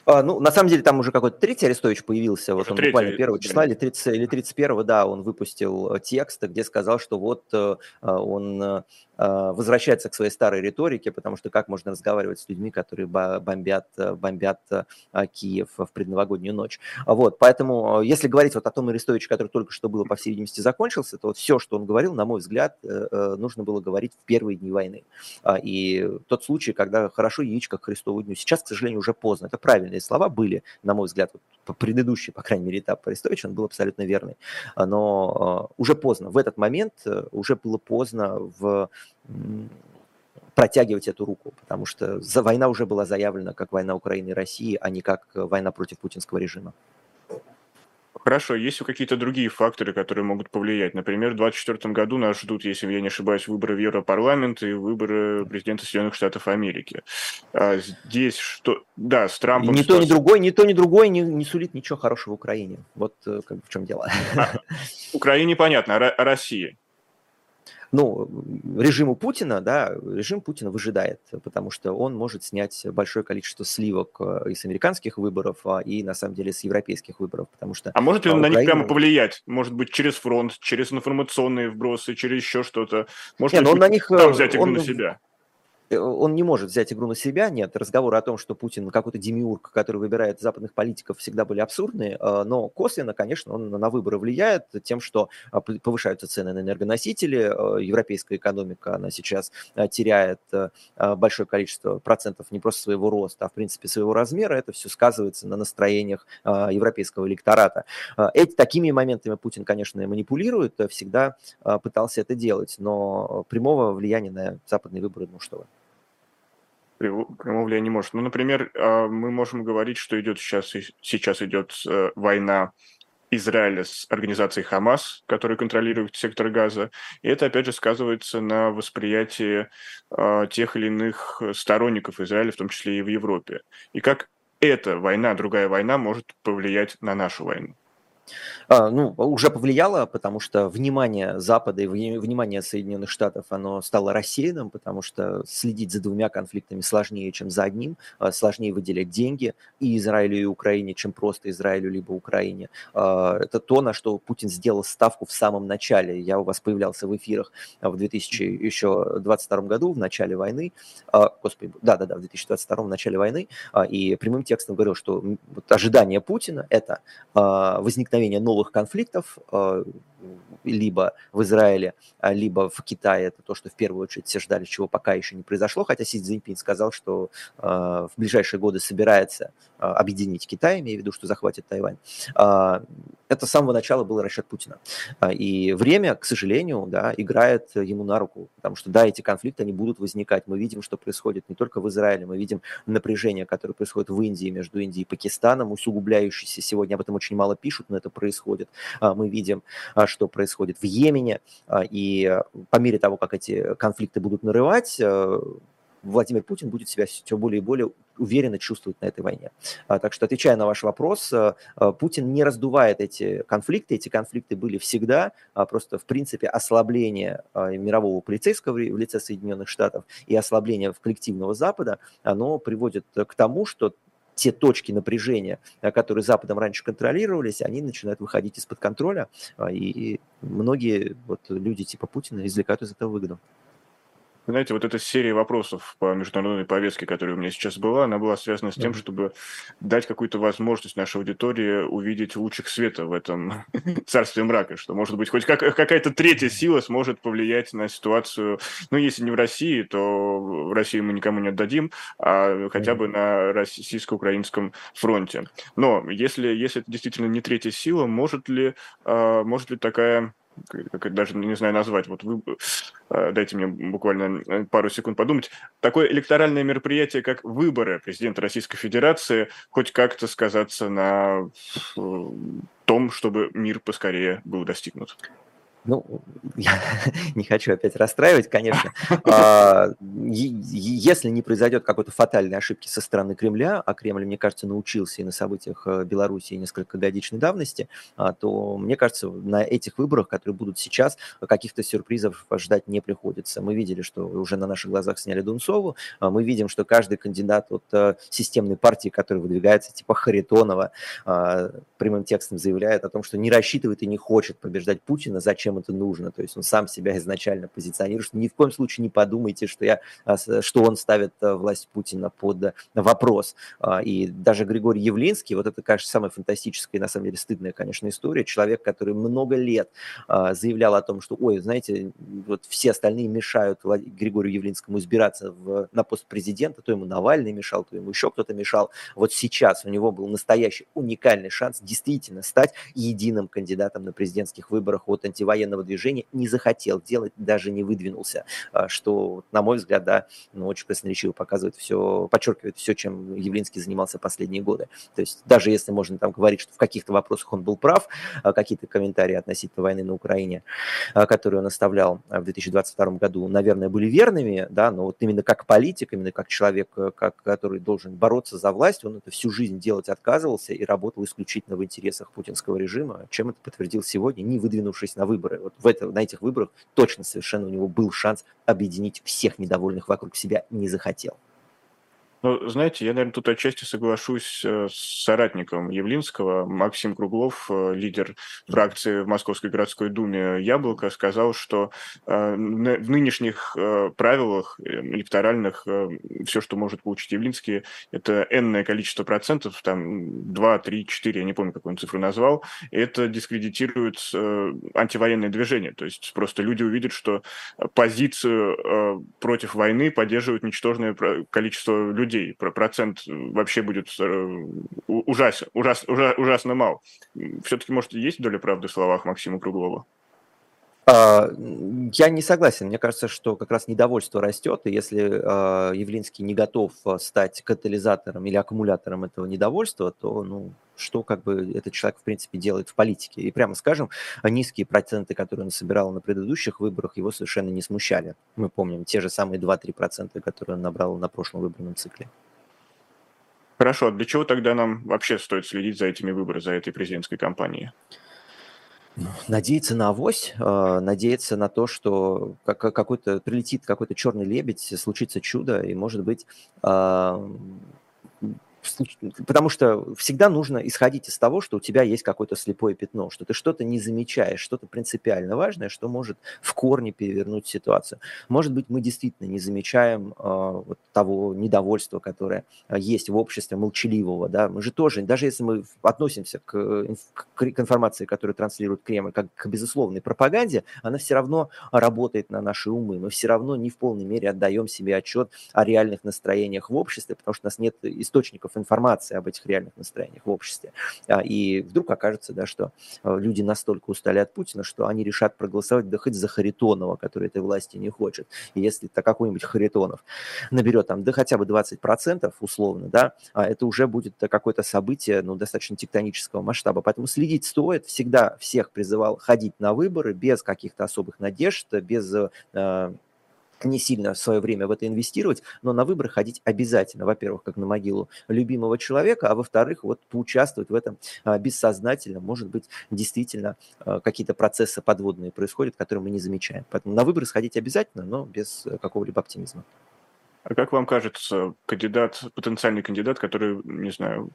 А, ну, на самом деле, там уже какой-то третий Арестович появился, вот он третий, буквально первого числа или, 30, или 31, да, он выпустил э, текст, где сказал, что вот э, э, он возвращается к своей старой риторике, потому что как можно разговаривать с людьми, которые бомбят, бомбят Киев в предновогоднюю ночь. Вот, поэтому, если говорить вот о том Арестовиче, который только что было, по всей видимости, закончился, то вот все, что он говорил, на мой взгляд, нужно было говорить в первые дни войны. А, и тот случай, когда хорошо яичко к Христову дню. Сейчас, к сожалению, уже поздно. Это правильные слова были, на мой взгляд, вот, предыдущий, по крайней мере, этап Арестовича, он был абсолютно верный. А, но а, уже поздно, в этот момент э, уже было поздно в протягивать эту руку, потому что война уже была заявлена как война Украины и России, а не как война против путинского режима. Хорошо, есть ли какие-то другие факторы, которые могут повлиять? Например, в 2024 году нас ждут, если я не ошибаюсь, выборы в Европарламент и выборы президента Соединенных Штатов Америки. А здесь что? Да, с Трампом... ни то, ни другой, ни то, ни другой не, не сулит ничего хорошего Украине. Вот э, как в чем дело. А, Украине понятно, а, а России? Ну, режиму Путина, да, режим Путина выжидает, потому что он может снять большое количество сливок э, из американских выборов а, и, на самом деле, с европейских выборов, потому что... А может ли он Украина... на них прямо повлиять? Может быть, через фронт, через информационные вбросы, через еще что-то? Может Не, ну, он на них... там взять игру он... на себя? Э, он не может взять игру на себя, нет. Разговоры о том, что Путин какой-то демиург, который выбирает западных политиков, всегда были абсурдные, э, но косвенно, конечно, он на выборы влияет тем, что а, повышаются цены на энергоносители, э, европейская экономика, она сейчас теряет большое количество процентов не просто своего роста, а в принципе своего размера, это все сказывается на настроениях европейского электората. Эти, такими моментами Путин, конечно, манипулирует, всегда пытался это делать, но прямого влияния на западные выборы, ну что вы влияния не может. Ну, например, а, мы можем говорить, что идет сейчас, сейчас идет э, война Израиля с организацией Хамас, которая контролирует сектор газа. И это, опять же, сказывается на восприятии э, тех или иных сторонников Израиля, в том числе и в Европе. И как эта война, другая война, может повлиять на нашу войну. А, ну, уже повлияло, потому что внимание Запада и внимание Соединенных Штатов, оно стало рассеянным, потому что следить за двумя конфликтами сложнее, чем за одним, а, сложнее выделять деньги и Израилю, и Украине, чем просто Израилю либо Украине. А, это то, на что Путин сделал ставку в самом начале. Я у вас появлялся в эфирах в 2022 году, в начале войны, господи, да-да-да, в 2022 в начале войны, и прямым текстом говорил, что ожидание Путина – это возникновение новых новых конфликтов, э, либо в Израиле, а, либо в Китае. Это то, что в первую очередь все ждали, чего пока еще не произошло. Хотя Си Цзиньпин сказал, что э, в ближайшие годы собирается э, объединить Китай, имея в виду, что захватит Тайвань. Это с самого начала был расчет Путина. И время, к сожалению, да, играет ему на руку, потому что, да, эти конфликты, они будут возникать. Мы видим, что происходит не только в Израиле, мы видим напряжение, которое происходит в Индии, между Индией и Пакистаном, усугубляющееся сегодня, об этом очень мало пишут, но это происходит. Мы видим, что происходит в Йемене, а, и по мере того, как эти конфликты будут нарывать, э, Владимир Путин будет себя все более и более уверенно чувствовать на этой войне. Так что, отвечая на ваш вопрос, Путин не раздувает эти конфликты. Эти конфликты были всегда. Просто, в принципе, ослабление мирового полицейского в лице Соединенных Штатов и ослабление коллективного Запада, оно приводит к тому, что те точки напряжения, э, которые Западом раньше контролировались, они начинают выходить из-под контроля, а, и многие вот люди типа Путина извлекают из этого выгоду. Знаете, вот эта серия вопросов по международной повестке, которая у меня сейчас была, она была связана с тем, чтобы дать какую-то возможность нашей аудитории увидеть лучик света в этом царстве мрака, что, может быть, хоть как, какая-то третья сила сможет повлиять на ситуацию, ну, если не в России, то в России мы никому не отдадим, а хотя бы на российско-украинском фронте. Но если, если это действительно не третья сила, может ли, а, может ли такая как даже не знаю назвать, вот вы, э, дайте мне буквально э, пару секунд подумать, такое электоральное мероприятие, как выборы президента Российской Федерации, хоть как-то сказаться на э, том, чтобы мир поскорее был достигнут? Ну, я не хочу опять расстраивать, конечно. А, если не произойдет какой-то фатальной ошибки со стороны Кремля, а Кремль, мне кажется, научился и на событиях э, Беларуси несколько годичной давности, а, то, мне кажется, на этих выборах, которые будут сейчас, каких-то сюрпризов ждать не приходится. Мы видели, что уже на наших глазах сняли Дунцову, а, мы видим, что каждый кандидат от э, системной партии, который выдвигается, типа Харитонова, прямым текстом заявляет о том, что не рассчитывает и не хочет побеждать Путина, зачем это нужно. То есть он сам себя изначально позиционирует, ни в коем случае не подумайте, что, я, а, что он ставит э, власть Путина под э, вопрос. А, и даже Григорий Явлинский, вот это, конечно, самая фантастическая и на самом деле стыдная, конечно, история. Человек, который много лет а, заявлял о том, что, ой, знаете, вот все остальные мешают Григорию Явлинскому избираться в, на пост президента, то ему Навальный мешал, то ему еще кто-то мешал. Вот сейчас у него был настоящий уникальный шанс действительно стать единым кандидатом на президентских выборах от антивоенного военного движения не захотел делать, даже не выдвинулся, а, что, на мой взгляд, да, ну, очень красноречиво показывает все, подчеркивает все, чем Явлинский занимался последние годы. То есть даже если можно там говорить, что в каких-то вопросах он был прав, а, какие-то комментарии относительно войны на Украине, а, которые он оставлял в 2022 году, наверное, были верными, да, но вот именно как политик, именно как человек, э, как, который должен бороться за власть, он это всю жизнь делать отказывался и работал исключительно в интересах путинского режима, чем это подтвердил сегодня, не выдвинувшись на выборы вот в это, на этих выборах точно совершенно у него был шанс объединить всех недовольных вокруг себя, не захотел. Ну, знаете, я, наверное, тут отчасти соглашусь э, с соратником Явлинского. Максим Круглов, э, лидер фракции в Московской городской думе «Яблоко», сказал, что э, в нынешних правилах электоральных все, что может получить Явлинский, это энное количество процентов, там 2, 3, 4, я не помню, какую он цифру назвал, это дискредитирует антивоенное движение. То есть просто люди увидят, что позицию против войны поддерживают ничтожное количество людей, людей, про процент вообще будет э, ужас, ужас, ужас, ужасно мал. Все-таки, может, есть доля правды в словах Максима Круглова? А, я не согласен. Мне кажется, что как раз недовольство растет, и если э, Явлинский не готов стать катализатором или аккумулятором этого недовольства, то ну, что как бы этот человек в принципе делает в политике. И прямо скажем, низкие проценты, которые он собирал на предыдущих выборах, его совершенно не смущали. Мы помним те же самые 2-3%, которые он набрал на прошлом выборном цикле. Хорошо, а для чего тогда нам вообще стоит следить за этими выборами, за этой президентской кампанией? Надеяться на авось, а, надеяться на то, что какой-то прилетит какой-то черный лебедь, случится чудо, и, может быть, а, потому что всегда нужно исходить из того, что у тебя есть какое-то слепое пятно, что ты что-то не замечаешь, что-то принципиально важное, что может в корне перевернуть ситуацию. Может быть, мы действительно не замечаем э, вот того недовольства, которое есть в обществе молчаливого, да, мы же тоже, даже если мы относимся к, к информации, которую транслирует Кремль, как к безусловной пропаганде, она все равно работает на наши умы, мы все равно не в полной мере отдаем себе отчет о реальных настроениях в обществе, потому что у нас нет источников информации об этих реальных настроениях в обществе. А, и вдруг окажется, да, что э, люди настолько устали от Путина, что они решат проголосовать да хоть за Харитонова, который этой власти не хочет. И если то какой-нибудь Харитонов наберет там да хотя бы 20% условно, да, а это уже будет какое-то событие, ну, достаточно тектонического масштаба. Поэтому следить стоит. Всегда всех призывал ходить на выборы без каких-то особых надежд, без э, не сильно свое время в это инвестировать, но на выборы ходить обязательно. Во-первых, как на могилу любимого человека, а во-вторых, вот поучаствовать в этом а, бессознательно. Может быть, действительно а, какие-то процессы подводные происходят, которые мы не замечаем. Поэтому на выборы сходить обязательно, но без какого-либо оптимизма. А как вам кажется, кандидат, потенциальный кандидат, который, не знаю,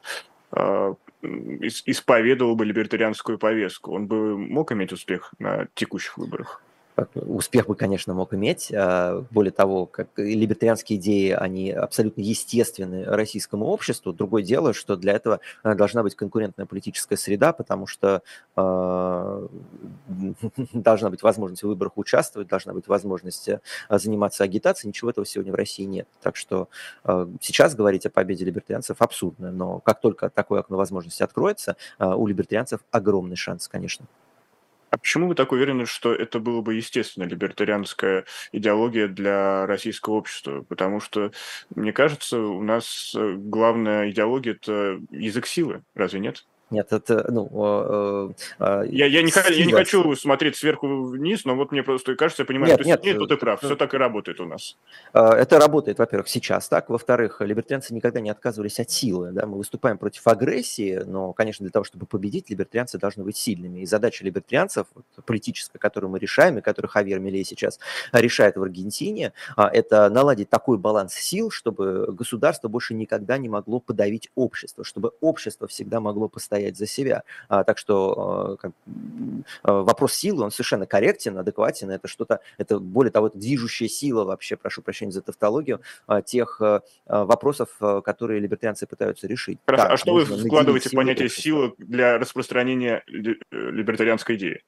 а, исповедовал бы либертарианскую повестку, он бы мог иметь успех на текущих выборах? Успех бы, конечно, мог иметь. А, более того, как либертарианские идеи, они абсолютно естественны российскому обществу. Другое дело, что для этого а, должна быть конкурентная политическая среда, потому что э, должна быть возможность в выборах участвовать, должна быть возможность заниматься агитацией. Ничего этого сегодня в России нет. Так что э, сейчас говорить о победе либертарианцев абсурдно. Но как только такое окно возможности откроется, э, у либертарианцев огромный шанс, конечно. А почему вы так уверены, что это было бы естественно, либертарианская идеология для российского общества? Потому что, мне кажется, у нас э, главная идеология – это язык силы, разве нет? Нет, это, ну... Э, э, я, я, не, я не хочу смотреть сверху вниз, но вот мне просто кажется, я понимаю, нет, что нет, нет, тут ты прав, все так и работает у нас. Это работает, во-первых, сейчас так. Во-вторых, либертарианцы никогда не отказывались от силы. Да? Мы выступаем против агрессии, но, конечно, для того, чтобы победить, либертарианцы должны быть сильными. И задача либертарианцев, политическая, которую мы решаем, и которую Хавьер Милей сейчас решает в Аргентине, это наладить такой баланс сил, чтобы государство больше никогда не могло подавить общество, чтобы общество всегда могло постоять стоять за себя. А, так что как, вопрос силы, он совершенно корректен, адекватен. Это что-то, это более того, это движущая сила вообще, прошу прощения за тавтологию, а, тех а, вопросов, которые либертарианцы пытаются решить. Хорошо, да, а что вы вкладываете в понятие силы для распространения либертарианской идеи?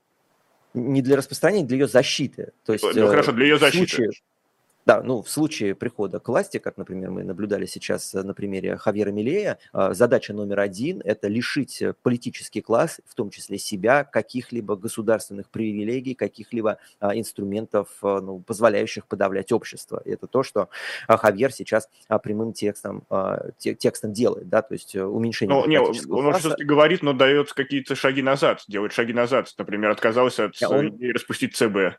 Не для распространения, для ее защиты. То есть, ну, хорошо, для ее защиты. Случае, да, ну, в случае прихода к власти, как, например, мы наблюдали сейчас на примере Хавьера Милея, а, задача номер один – это лишить политический класс, в том числе себя, каких-либо государственных привилегий, каких-либо а, инструментов, а, ну, позволяющих подавлять общество. И это то, что Хавьер сейчас прямым текстом, текстом делает, да, то есть уменьшение ну, не, он класса. все-таки говорит, но дает какие-то шаги назад, делает шаги назад. Например, отказался от он... распустить ЦБ.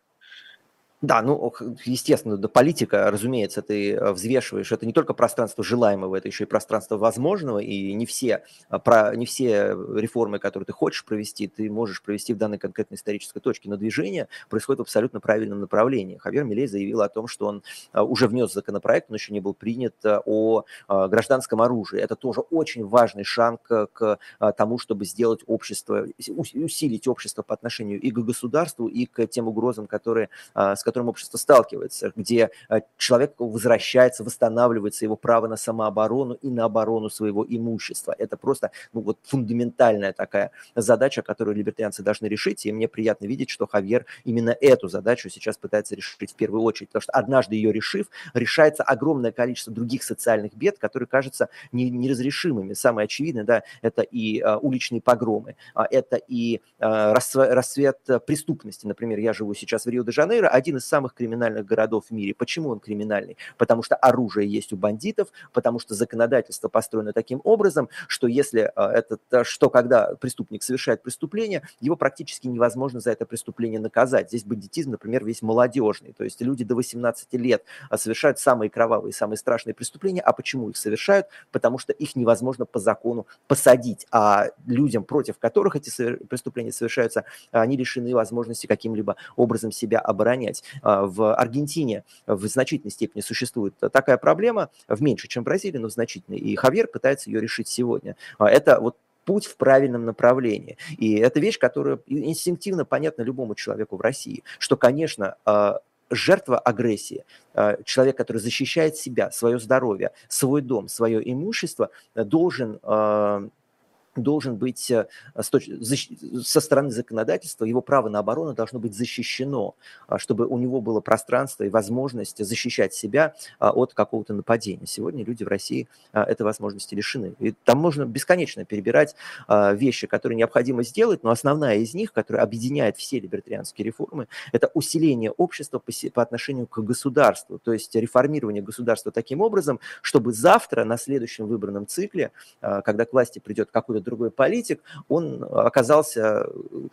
Да, ну, естественно, да, политика, разумеется, ты э, взвешиваешь. Это не только пространство желаемого, это еще и пространство возможного, и не все, а, про, не все реформы, которые ты хочешь провести, ты можешь провести в данной конкретной исторической точке. Но движение происходит в абсолютно правильном направлении. Хавьер Милей заявил о том, что он а, уже внес законопроект, но еще не был принят, о гражданском оружии. Это тоже очень важный шаг к тому, чтобы сделать общество, усилить общество по отношению и к государству, и к тем угрозам, которые, с которым общество сталкивается, где э, человек возвращается, восстанавливается его право на самооборону и на оборону своего имущества. Это просто ну, вот фундаментальная такая задача, которую либертарианцы должны решить, и мне приятно видеть, что Хавьер именно эту задачу сейчас пытается решить в первую очередь, потому что однажды ее решив, решается огромное количество других социальных бед, которые кажутся неразрешимыми. Самое очевидное, да, это и а, уличные погромы, а, это и а, расцвет преступности. Например, я живу сейчас в Рио-де-Жанейро, один из самых криминальных городов в мире. Почему он криминальный? Потому что оружие есть у бандитов, потому что законодательство построено таким образом, что если а, этот, а, что когда преступник совершает преступление, его практически невозможно за это преступление наказать. Здесь бандитизм, например, весь молодежный, то есть люди до 18 лет а, совершают самые кровавые, самые страшные преступления. А почему их совершают? Потому что их невозможно по закону посадить, а людям, против которых эти преступления совершаются, они лишены возможности каким-либо образом себя оборонять. А, в Аргентине в значительной степени существует такая проблема, в меньше, чем в Бразилии, но в значительной. И Хавьер пытается ее решить сегодня. А, это вот путь в правильном направлении. И это вещь, которая инстинктивно понятна любому человеку в России, что, конечно, а, жертва агрессии, человек, который защищает себя, свое здоровье, свой дом, свое имущество, должен должен быть э, со стороны законодательства, его право на оборону должно быть защищено, а, чтобы у него было пространство и возможность защищать себя а, от какого-то нападения. Сегодня люди в России а, этой возможности лишены. И там можно бесконечно перебирать вещи, которые необходимо сделать, но основная из них, которая объединяет все либертарианские реформы, это усиление общества по отношению к государству, то есть реформирование государства таким образом, чтобы завтра на следующем выборном цикле, когда к власти придет какой-то другой политик, он оказался,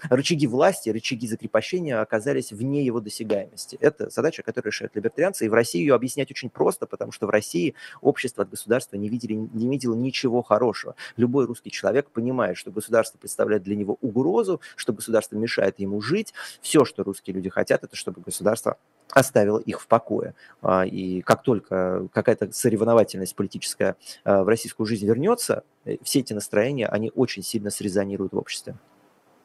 рычаги власти, рычаги закрепощения оказались вне его досягаемости. Это задача, которую решают либертарианцы, и в России ее объяснять очень просто, потому что в России общество от государства не, видели, не видело ничего хорошего. Любой русский человек понимает, что государство представляет для него угрозу, что государство мешает ему жить. Все, что русские люди хотят, это чтобы государство оставило их в покое. А, и как только какая-то соревновательность политическая а, в российскую жизнь вернется, э, все эти настроения, они очень сильно срезонируют в обществе.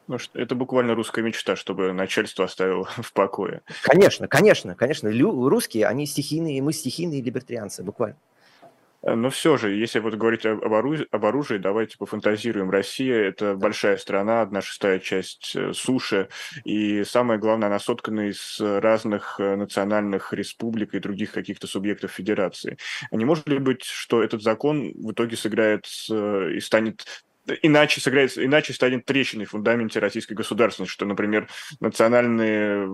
Ну, это буквально русская мечта, чтобы начальство оставило в покое. Конечно, конечно, конечно. Лю, русские, они стихийные, мы стихийные либертарианцы, буквально. Э, но все же, если вот говорить об оружии, об оружии, давайте пофантазируем. Россия – это большая страна, одна шестая часть э, суши, и самое главное, она соткана из разных э, национальных республик и других каких-то субъектов федерации. А не может ли быть, что этот закон в итоге сыграет и станет иначе сыграет, иначе станет трещиной в фундаменте российской государственности, что, например, национальные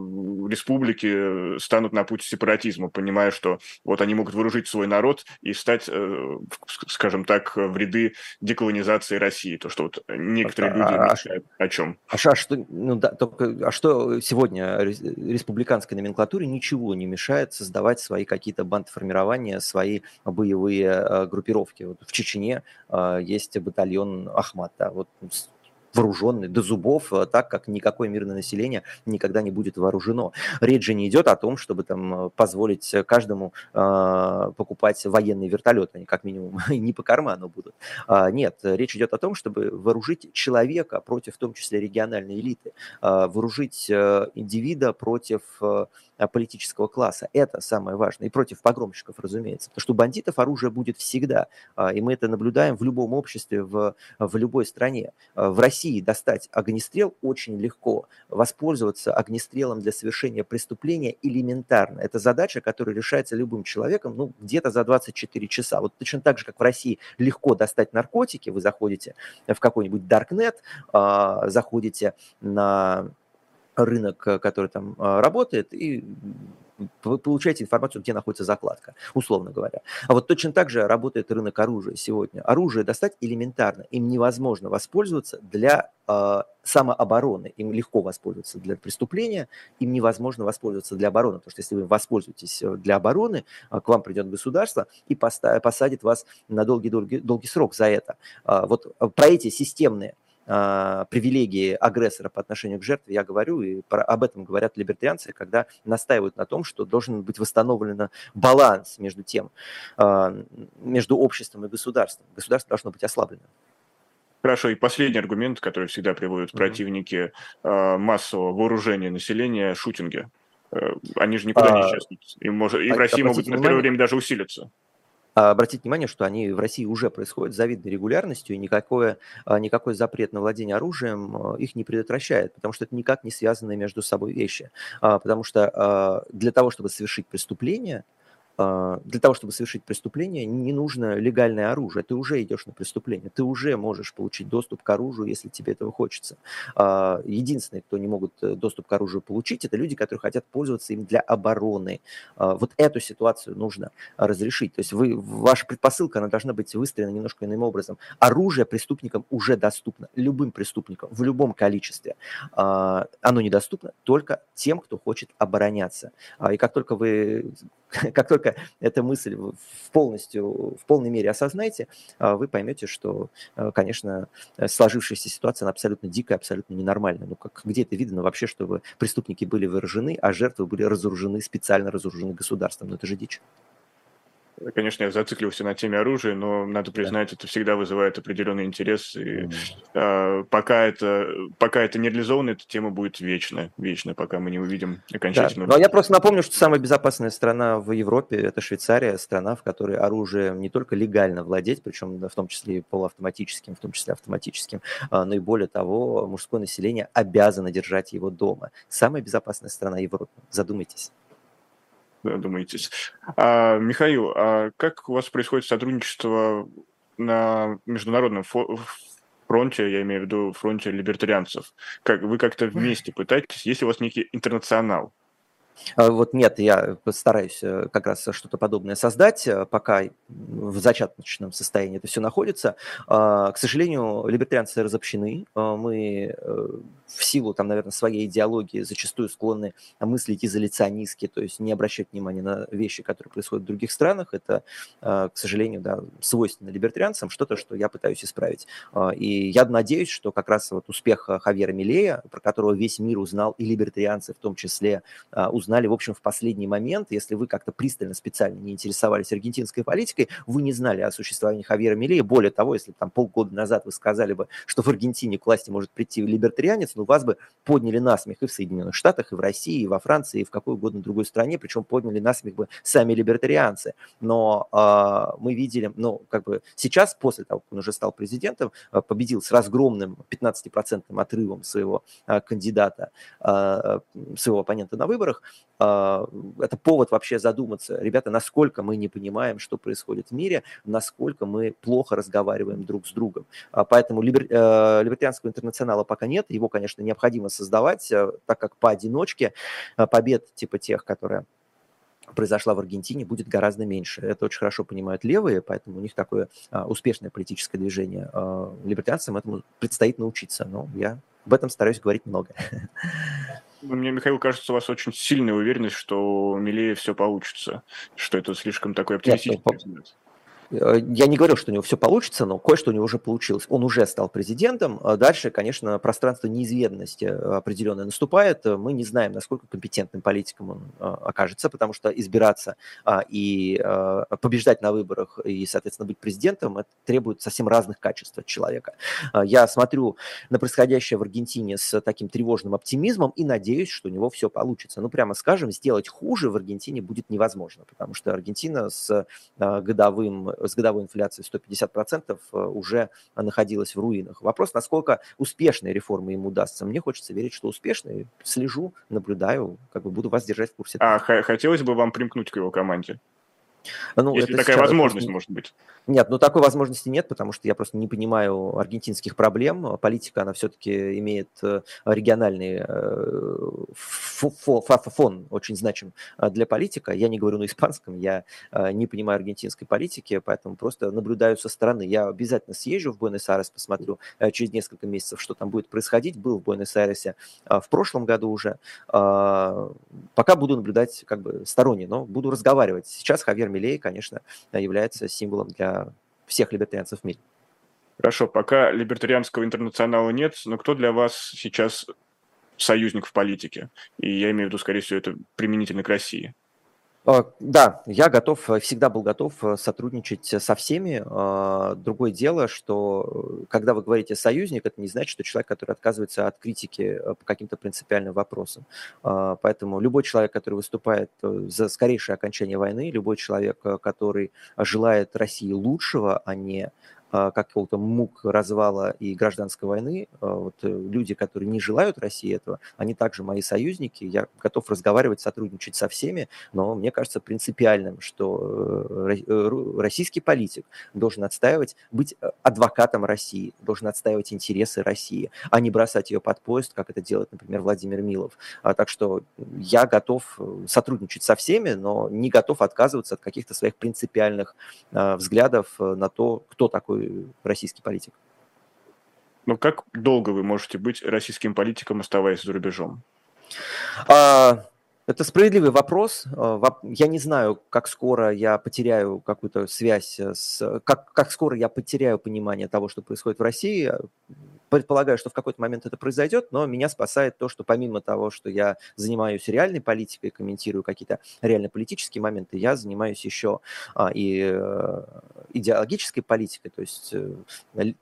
республики станут на путь сепаратизма, понимая, что вот они могут вооружить свой народ и стать, э, скажем так, в ряды деколонизации России, то, что вот некоторые люди а, мечтают о чем. А, а, что, ну, да, только, а что сегодня республиканской номенклатуре ничего не мешает создавать свои какие-то бандформирования, свои боевые э, группировки. Вот в Чечне э, есть батальон Ахмат, да, вот вооруженный до зубов, э, так как никакое мирное население никогда не будет вооружено. Речь же не идет о том, чтобы там э, позволить каждому э, покупать военные вертолеты, они как минимум не по карману будут. А, нет, речь идет о том, чтобы вооружить человека против в том числе региональной элиты, э, вооружить э, индивида против э, политического класса. Это самое важное. И против погромщиков, разумеется. Потому что у бандитов оружие будет всегда. А, и мы это наблюдаем в любом обществе, в, в любой стране. А, в России достать огнестрел очень легко. Воспользоваться огнестрелом для совершения преступления элементарно. Это задача, которая решается любым человеком ну, где-то за 24 часа. Вот точно так же, как в России легко достать наркотики, вы заходите в какой-нибудь Darknet, а, заходите на рынок, э, который там а, работает, и вы получаете информацию, где находится закладка, условно говоря. А вот точно так же работает рынок оружия сегодня. Оружие достать элементарно, им невозможно воспользоваться для э, самообороны, им легко воспользоваться для преступления, им невозможно воспользоваться для обороны, потому что если вы воспользуетесь э, для обороны, к вам придет государство и посадит вас на долгий-долгий долгий срок за это. Вот про эти системные а, привилегии агрессора по отношению к жертве, я говорю, и про, об этом говорят либертарианцы, когда настаивают на том, что должен быть восстановлен баланс между тем, а, между обществом и государством. Государство должно быть ослаблено. Хорошо, и последний аргумент, который всегда приводят mm-hmm. противники э, массового вооружения населения, шутинги. Э, они же никуда а, не исчезнут. И, может, и в России могут на первое время даже усилиться. А обратите внимание, что они в России уже происходят с завидной регулярностью, и никакое, а, никакой запрет на владение оружием а, их не предотвращает, потому что это никак не связанные между собой вещи. Потому что для того, чтобы совершить преступление, для того, чтобы совершить преступление, не нужно легальное оружие. Ты уже идешь на преступление, ты уже можешь получить доступ к оружию, если тебе этого хочется. А, единственные, кто не могут э, доступ к оружию получить, это люди, которые хотят пользоваться им для обороны. А, вот эту ситуацию нужно разрешить. То есть вы, ваша предпосылка, она должна быть выстроена немножко иным образом. Оружие преступникам уже доступно, любым преступникам, в любом количестве. Оно недоступно только тем, кто хочет обороняться. И как только вы как только эта мысль в, полностью, в полной мере осознаете, а, вы поймете, что, а, конечно, сложившаяся ситуация она абсолютно дикая, абсолютно ненормальная. Ну, как, где это видно вообще, чтобы преступники были выражены, а жертвы были разоружены, специально разоружены государством? Ну, это же дичь. Конечно, я зациклился на теме оружия, но надо признать, да. это всегда вызывает определенный интерес. И а, пока это пока это не реализовано, эта тема будет вечная, вечная, пока мы не увидим окончательно. Да. Но я просто напомню, что самая безопасная страна в Европе это Швейцария, страна, в которой оружие не только легально владеть, причем в том числе и полуавтоматическим, в том числе автоматическим, а, но и более того, мужское население обязано держать его дома. Самая безопасная страна Европы. Задумайтесь думаетесь. А, Михаил, а как у вас происходит сотрудничество на международном фронте, я имею в виду фронте либертарианцев? Как, вы как-то вместе пытаетесь, есть ли у вас некий интернационал? А, вот нет, я постараюсь э, как раз что-то подобное создать, э, пока в зачаточном состоянии это все находится. А, к сожалению, либертарианцы разобщены. А, мы э, в силу, там, наверное, своей идеологии зачастую склонны мыслить изоляционистски, то есть не обращать внимания на вещи, которые происходят в других странах. Это, к сожалению, да, свойственно либертарианцам, что-то, что я пытаюсь исправить. И я надеюсь, что как раз вот успех Хавьера Милея, про которого весь мир узнал, и либертарианцы в том числе узнали, узнали, в общем, в последний момент. Если вы как-то пристально, специально не интересовались аргентинской политикой, вы не знали о существовании Хавьера Милея. Более того, если там полгода назад вы сказали бы, что в Аргентине к власти может прийти либертарианец, ну, вас бы подняли насмех и в Соединенных Штатах, и в России, и во Франции, и в какой угодно другой стране, причем подняли насмех бы сами либертарианцы. Но э, мы видели, ну, как бы сейчас, после того, как он уже стал президентом, а, победил с разгромным 15% отрывом своего э, кандидата, э, своего оппонента на выборах, это повод вообще задуматься, ребята, насколько мы не понимаем, что происходит в мире, насколько мы плохо разговариваем друг с другом. А, поэтому либер, э, либертарианского интернационала пока нет, его, конечно, необходимо создавать, э, так как поодиночке э, побед типа тех, которые произошла в Аргентине, будет гораздо меньше. Это очень хорошо понимают левые, поэтому у них такое а, успешное политическое движение. А, либертарианцам этому предстоит научиться, но я об этом стараюсь говорить много. Мне, Михаил, кажется, у вас очень сильная уверенность, что у Милея все получится, что это слишком такой оптимистичный взгляд. Э, я не говорю, что у него все получится, но кое-что у него уже получилось. Он уже стал президентом. А дальше, конечно, пространство неизведанности э, определенное наступает. Мы не знаем, насколько компетентным политиком он э, окажется, потому что избираться а, и побеждать на выборах и, соответственно, быть президентом, это требует совсем разных качеств от человека. А, я смотрю на происходящее в Аргентине с таким тревожным оптимизмом и надеюсь, что у него все получится. Ну, прямо скажем, сделать хуже в Аргентине будет невозможно, потому что Аргентина с годовым с годовой инфляцией 150% э, уже находилась в руинах. Вопрос, насколько успешной реформы ему удастся. Мне хочется верить, что успешной. Слежу, наблюдаю, как бы буду вас держать в курсе. А хотелось бы вам примкнуть к его команде? Ну, Если такая сейчас... возможность может быть. Нет, ну такой возможности нет, потому что я просто не понимаю аргентинских проблем. Политика, она все-таки имеет э, региональный э, фон, очень значим э, для политика. Я не говорю на испанском, я не понимаю аргентинской политики, поэтому просто наблюдаю со стороны. Я обязательно съезжу в Буэнос-Айрес, посмотрю через несколько месяцев, что там будет происходить. Был в Буэнос-Айресе в прошлом году уже. Пока буду наблюдать как бы сторонне, но буду разговаривать. Сейчас Хавьер Милей, конечно, является символом для всех либертарианцев в мире. Хорошо, пока либертарианского интернационала нет, но кто для вас сейчас союзник в политике? И я имею в виду, скорее всего, это применительно к России. А, да, я готов, э, всегда был готов э, сотрудничать со всеми. А, другое дело, что э, когда вы говорите союзник, это не значит, что человек, который отказывается от критики по каким-то принципиальным вопросам. А, поэтому любой человек, который выступает за скорейшее окончание войны, любой человек, который желает России лучшего, а не какого-то мук развала и гражданской войны, а, вот э, люди, которые не желают России этого, они также мои союзники, я готов разговаривать, сотрудничать со всеми, но мне кажется принципиальным, что э, э, российский политик должен отстаивать, быть адвокатом России, должен отстаивать интересы России, а не бросать ее под поезд, как это делает, например, Владимир Милов. А, так что я готов сотрудничать со всеми, но не готов отказываться от каких-то своих принципиальных взглядов на то, кто такой такой российский политик. Но как долго вы можете быть российским политиком, оставаясь за рубежом? А, это справедливый вопрос. А, я не знаю, как скоро я потеряю какую-то связь с... Как, как скоро я потеряю понимание того, что происходит в России. Предполагаю, что в какой-то момент это произойдет, но меня спасает то, что помимо того, что я занимаюсь реальной политикой, комментирую какие-то реально политические моменты, я занимаюсь еще а, и э, идеологической политикой, то есть э,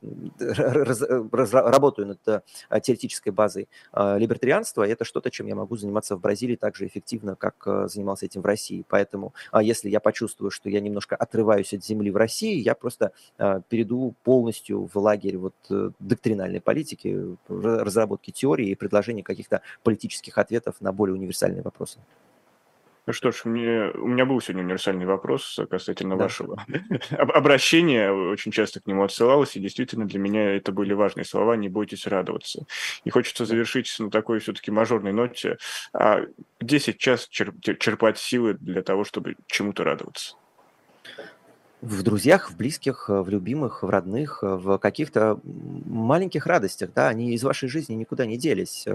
раз, раз, работаю над э, теоретической базой э, либертарианства, и это что-то, чем я могу заниматься в Бразилии так же эффективно, как э, занимался этим в России. Поэтому, э, если я почувствую, что я немножко отрываюсь от земли в России, я просто э, перейду полностью в лагерь вот э, доктринальный универсальной политики, разработки теории и предложения каких-то политических ответов на более универсальные вопросы. Ну что ж, мне, у меня был сегодня универсальный вопрос касательно да. вашего обращения. Очень часто к нему отсылалось, и действительно для меня это были важные слова «не бойтесь радоваться». И хочется завершить на такой все-таки мажорной ноте. А где сейчас черпать силы для того, чтобы чему-то радоваться? В друзьях, в близких, в любимых, в родных, в каких-то маленьких радостях, да, они из вашей жизни никуда не делись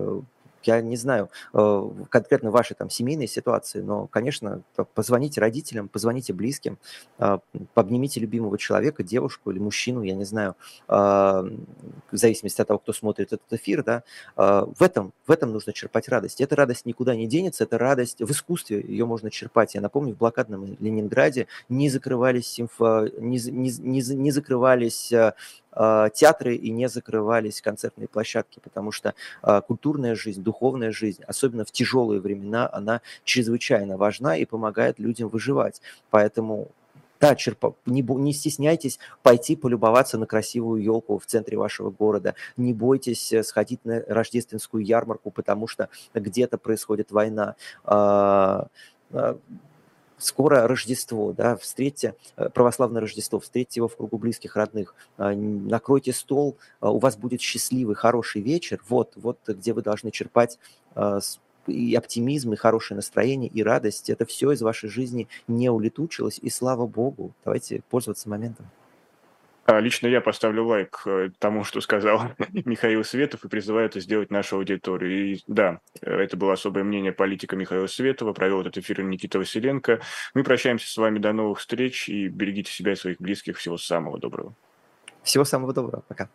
я не знаю э, конкретно вашей там семейной ситуации, но, конечно, позвоните родителям, позвоните близким, э, обнимите любимого человека, девушку или мужчину, я не знаю, э, в зависимости от того, кто смотрит этот эфир, да, в этом, в этом нужно черпать радость. Эта радость никуда не денется, это радость в искусстве, ее можно черпать. Я напомню, в блокадном Ленинграде не закрывались, симфо, не, не, не, не закрывались театры и не закрывались концертные площадки, потому что а, культурная жизнь, духовная жизнь, особенно в тяжелые времена, она чрезвычайно важна и помогает людям выживать. Поэтому да, черпа, не, не стесняйтесь пойти полюбоваться на красивую елку в центре вашего города. Не бойтесь э, сходить на рождественскую ярмарку, потому что где-то происходит война скоро Рождество, да, встретьте э, православное Рождество, встретьте его в кругу близких, родных, а, накройте стол, а, у вас будет счастливый, хороший вечер, вот, вот где вы должны черпать а, и оптимизм, и хорошее настроение, и радость. Это все из вашей жизни не улетучилось, и слава Богу. Давайте пользоваться моментом. А, лично я поставлю лайк э, тому, что сказал Михаил Светов, и призываю это сделать нашу аудиторию. И да, это было особое мнение политика Михаила Светова. Провел этот эфир Никита Василенко. Мы прощаемся с вами до новых встреч и берегите себя и своих близких. Всего самого доброго. Всего самого доброго. Пока.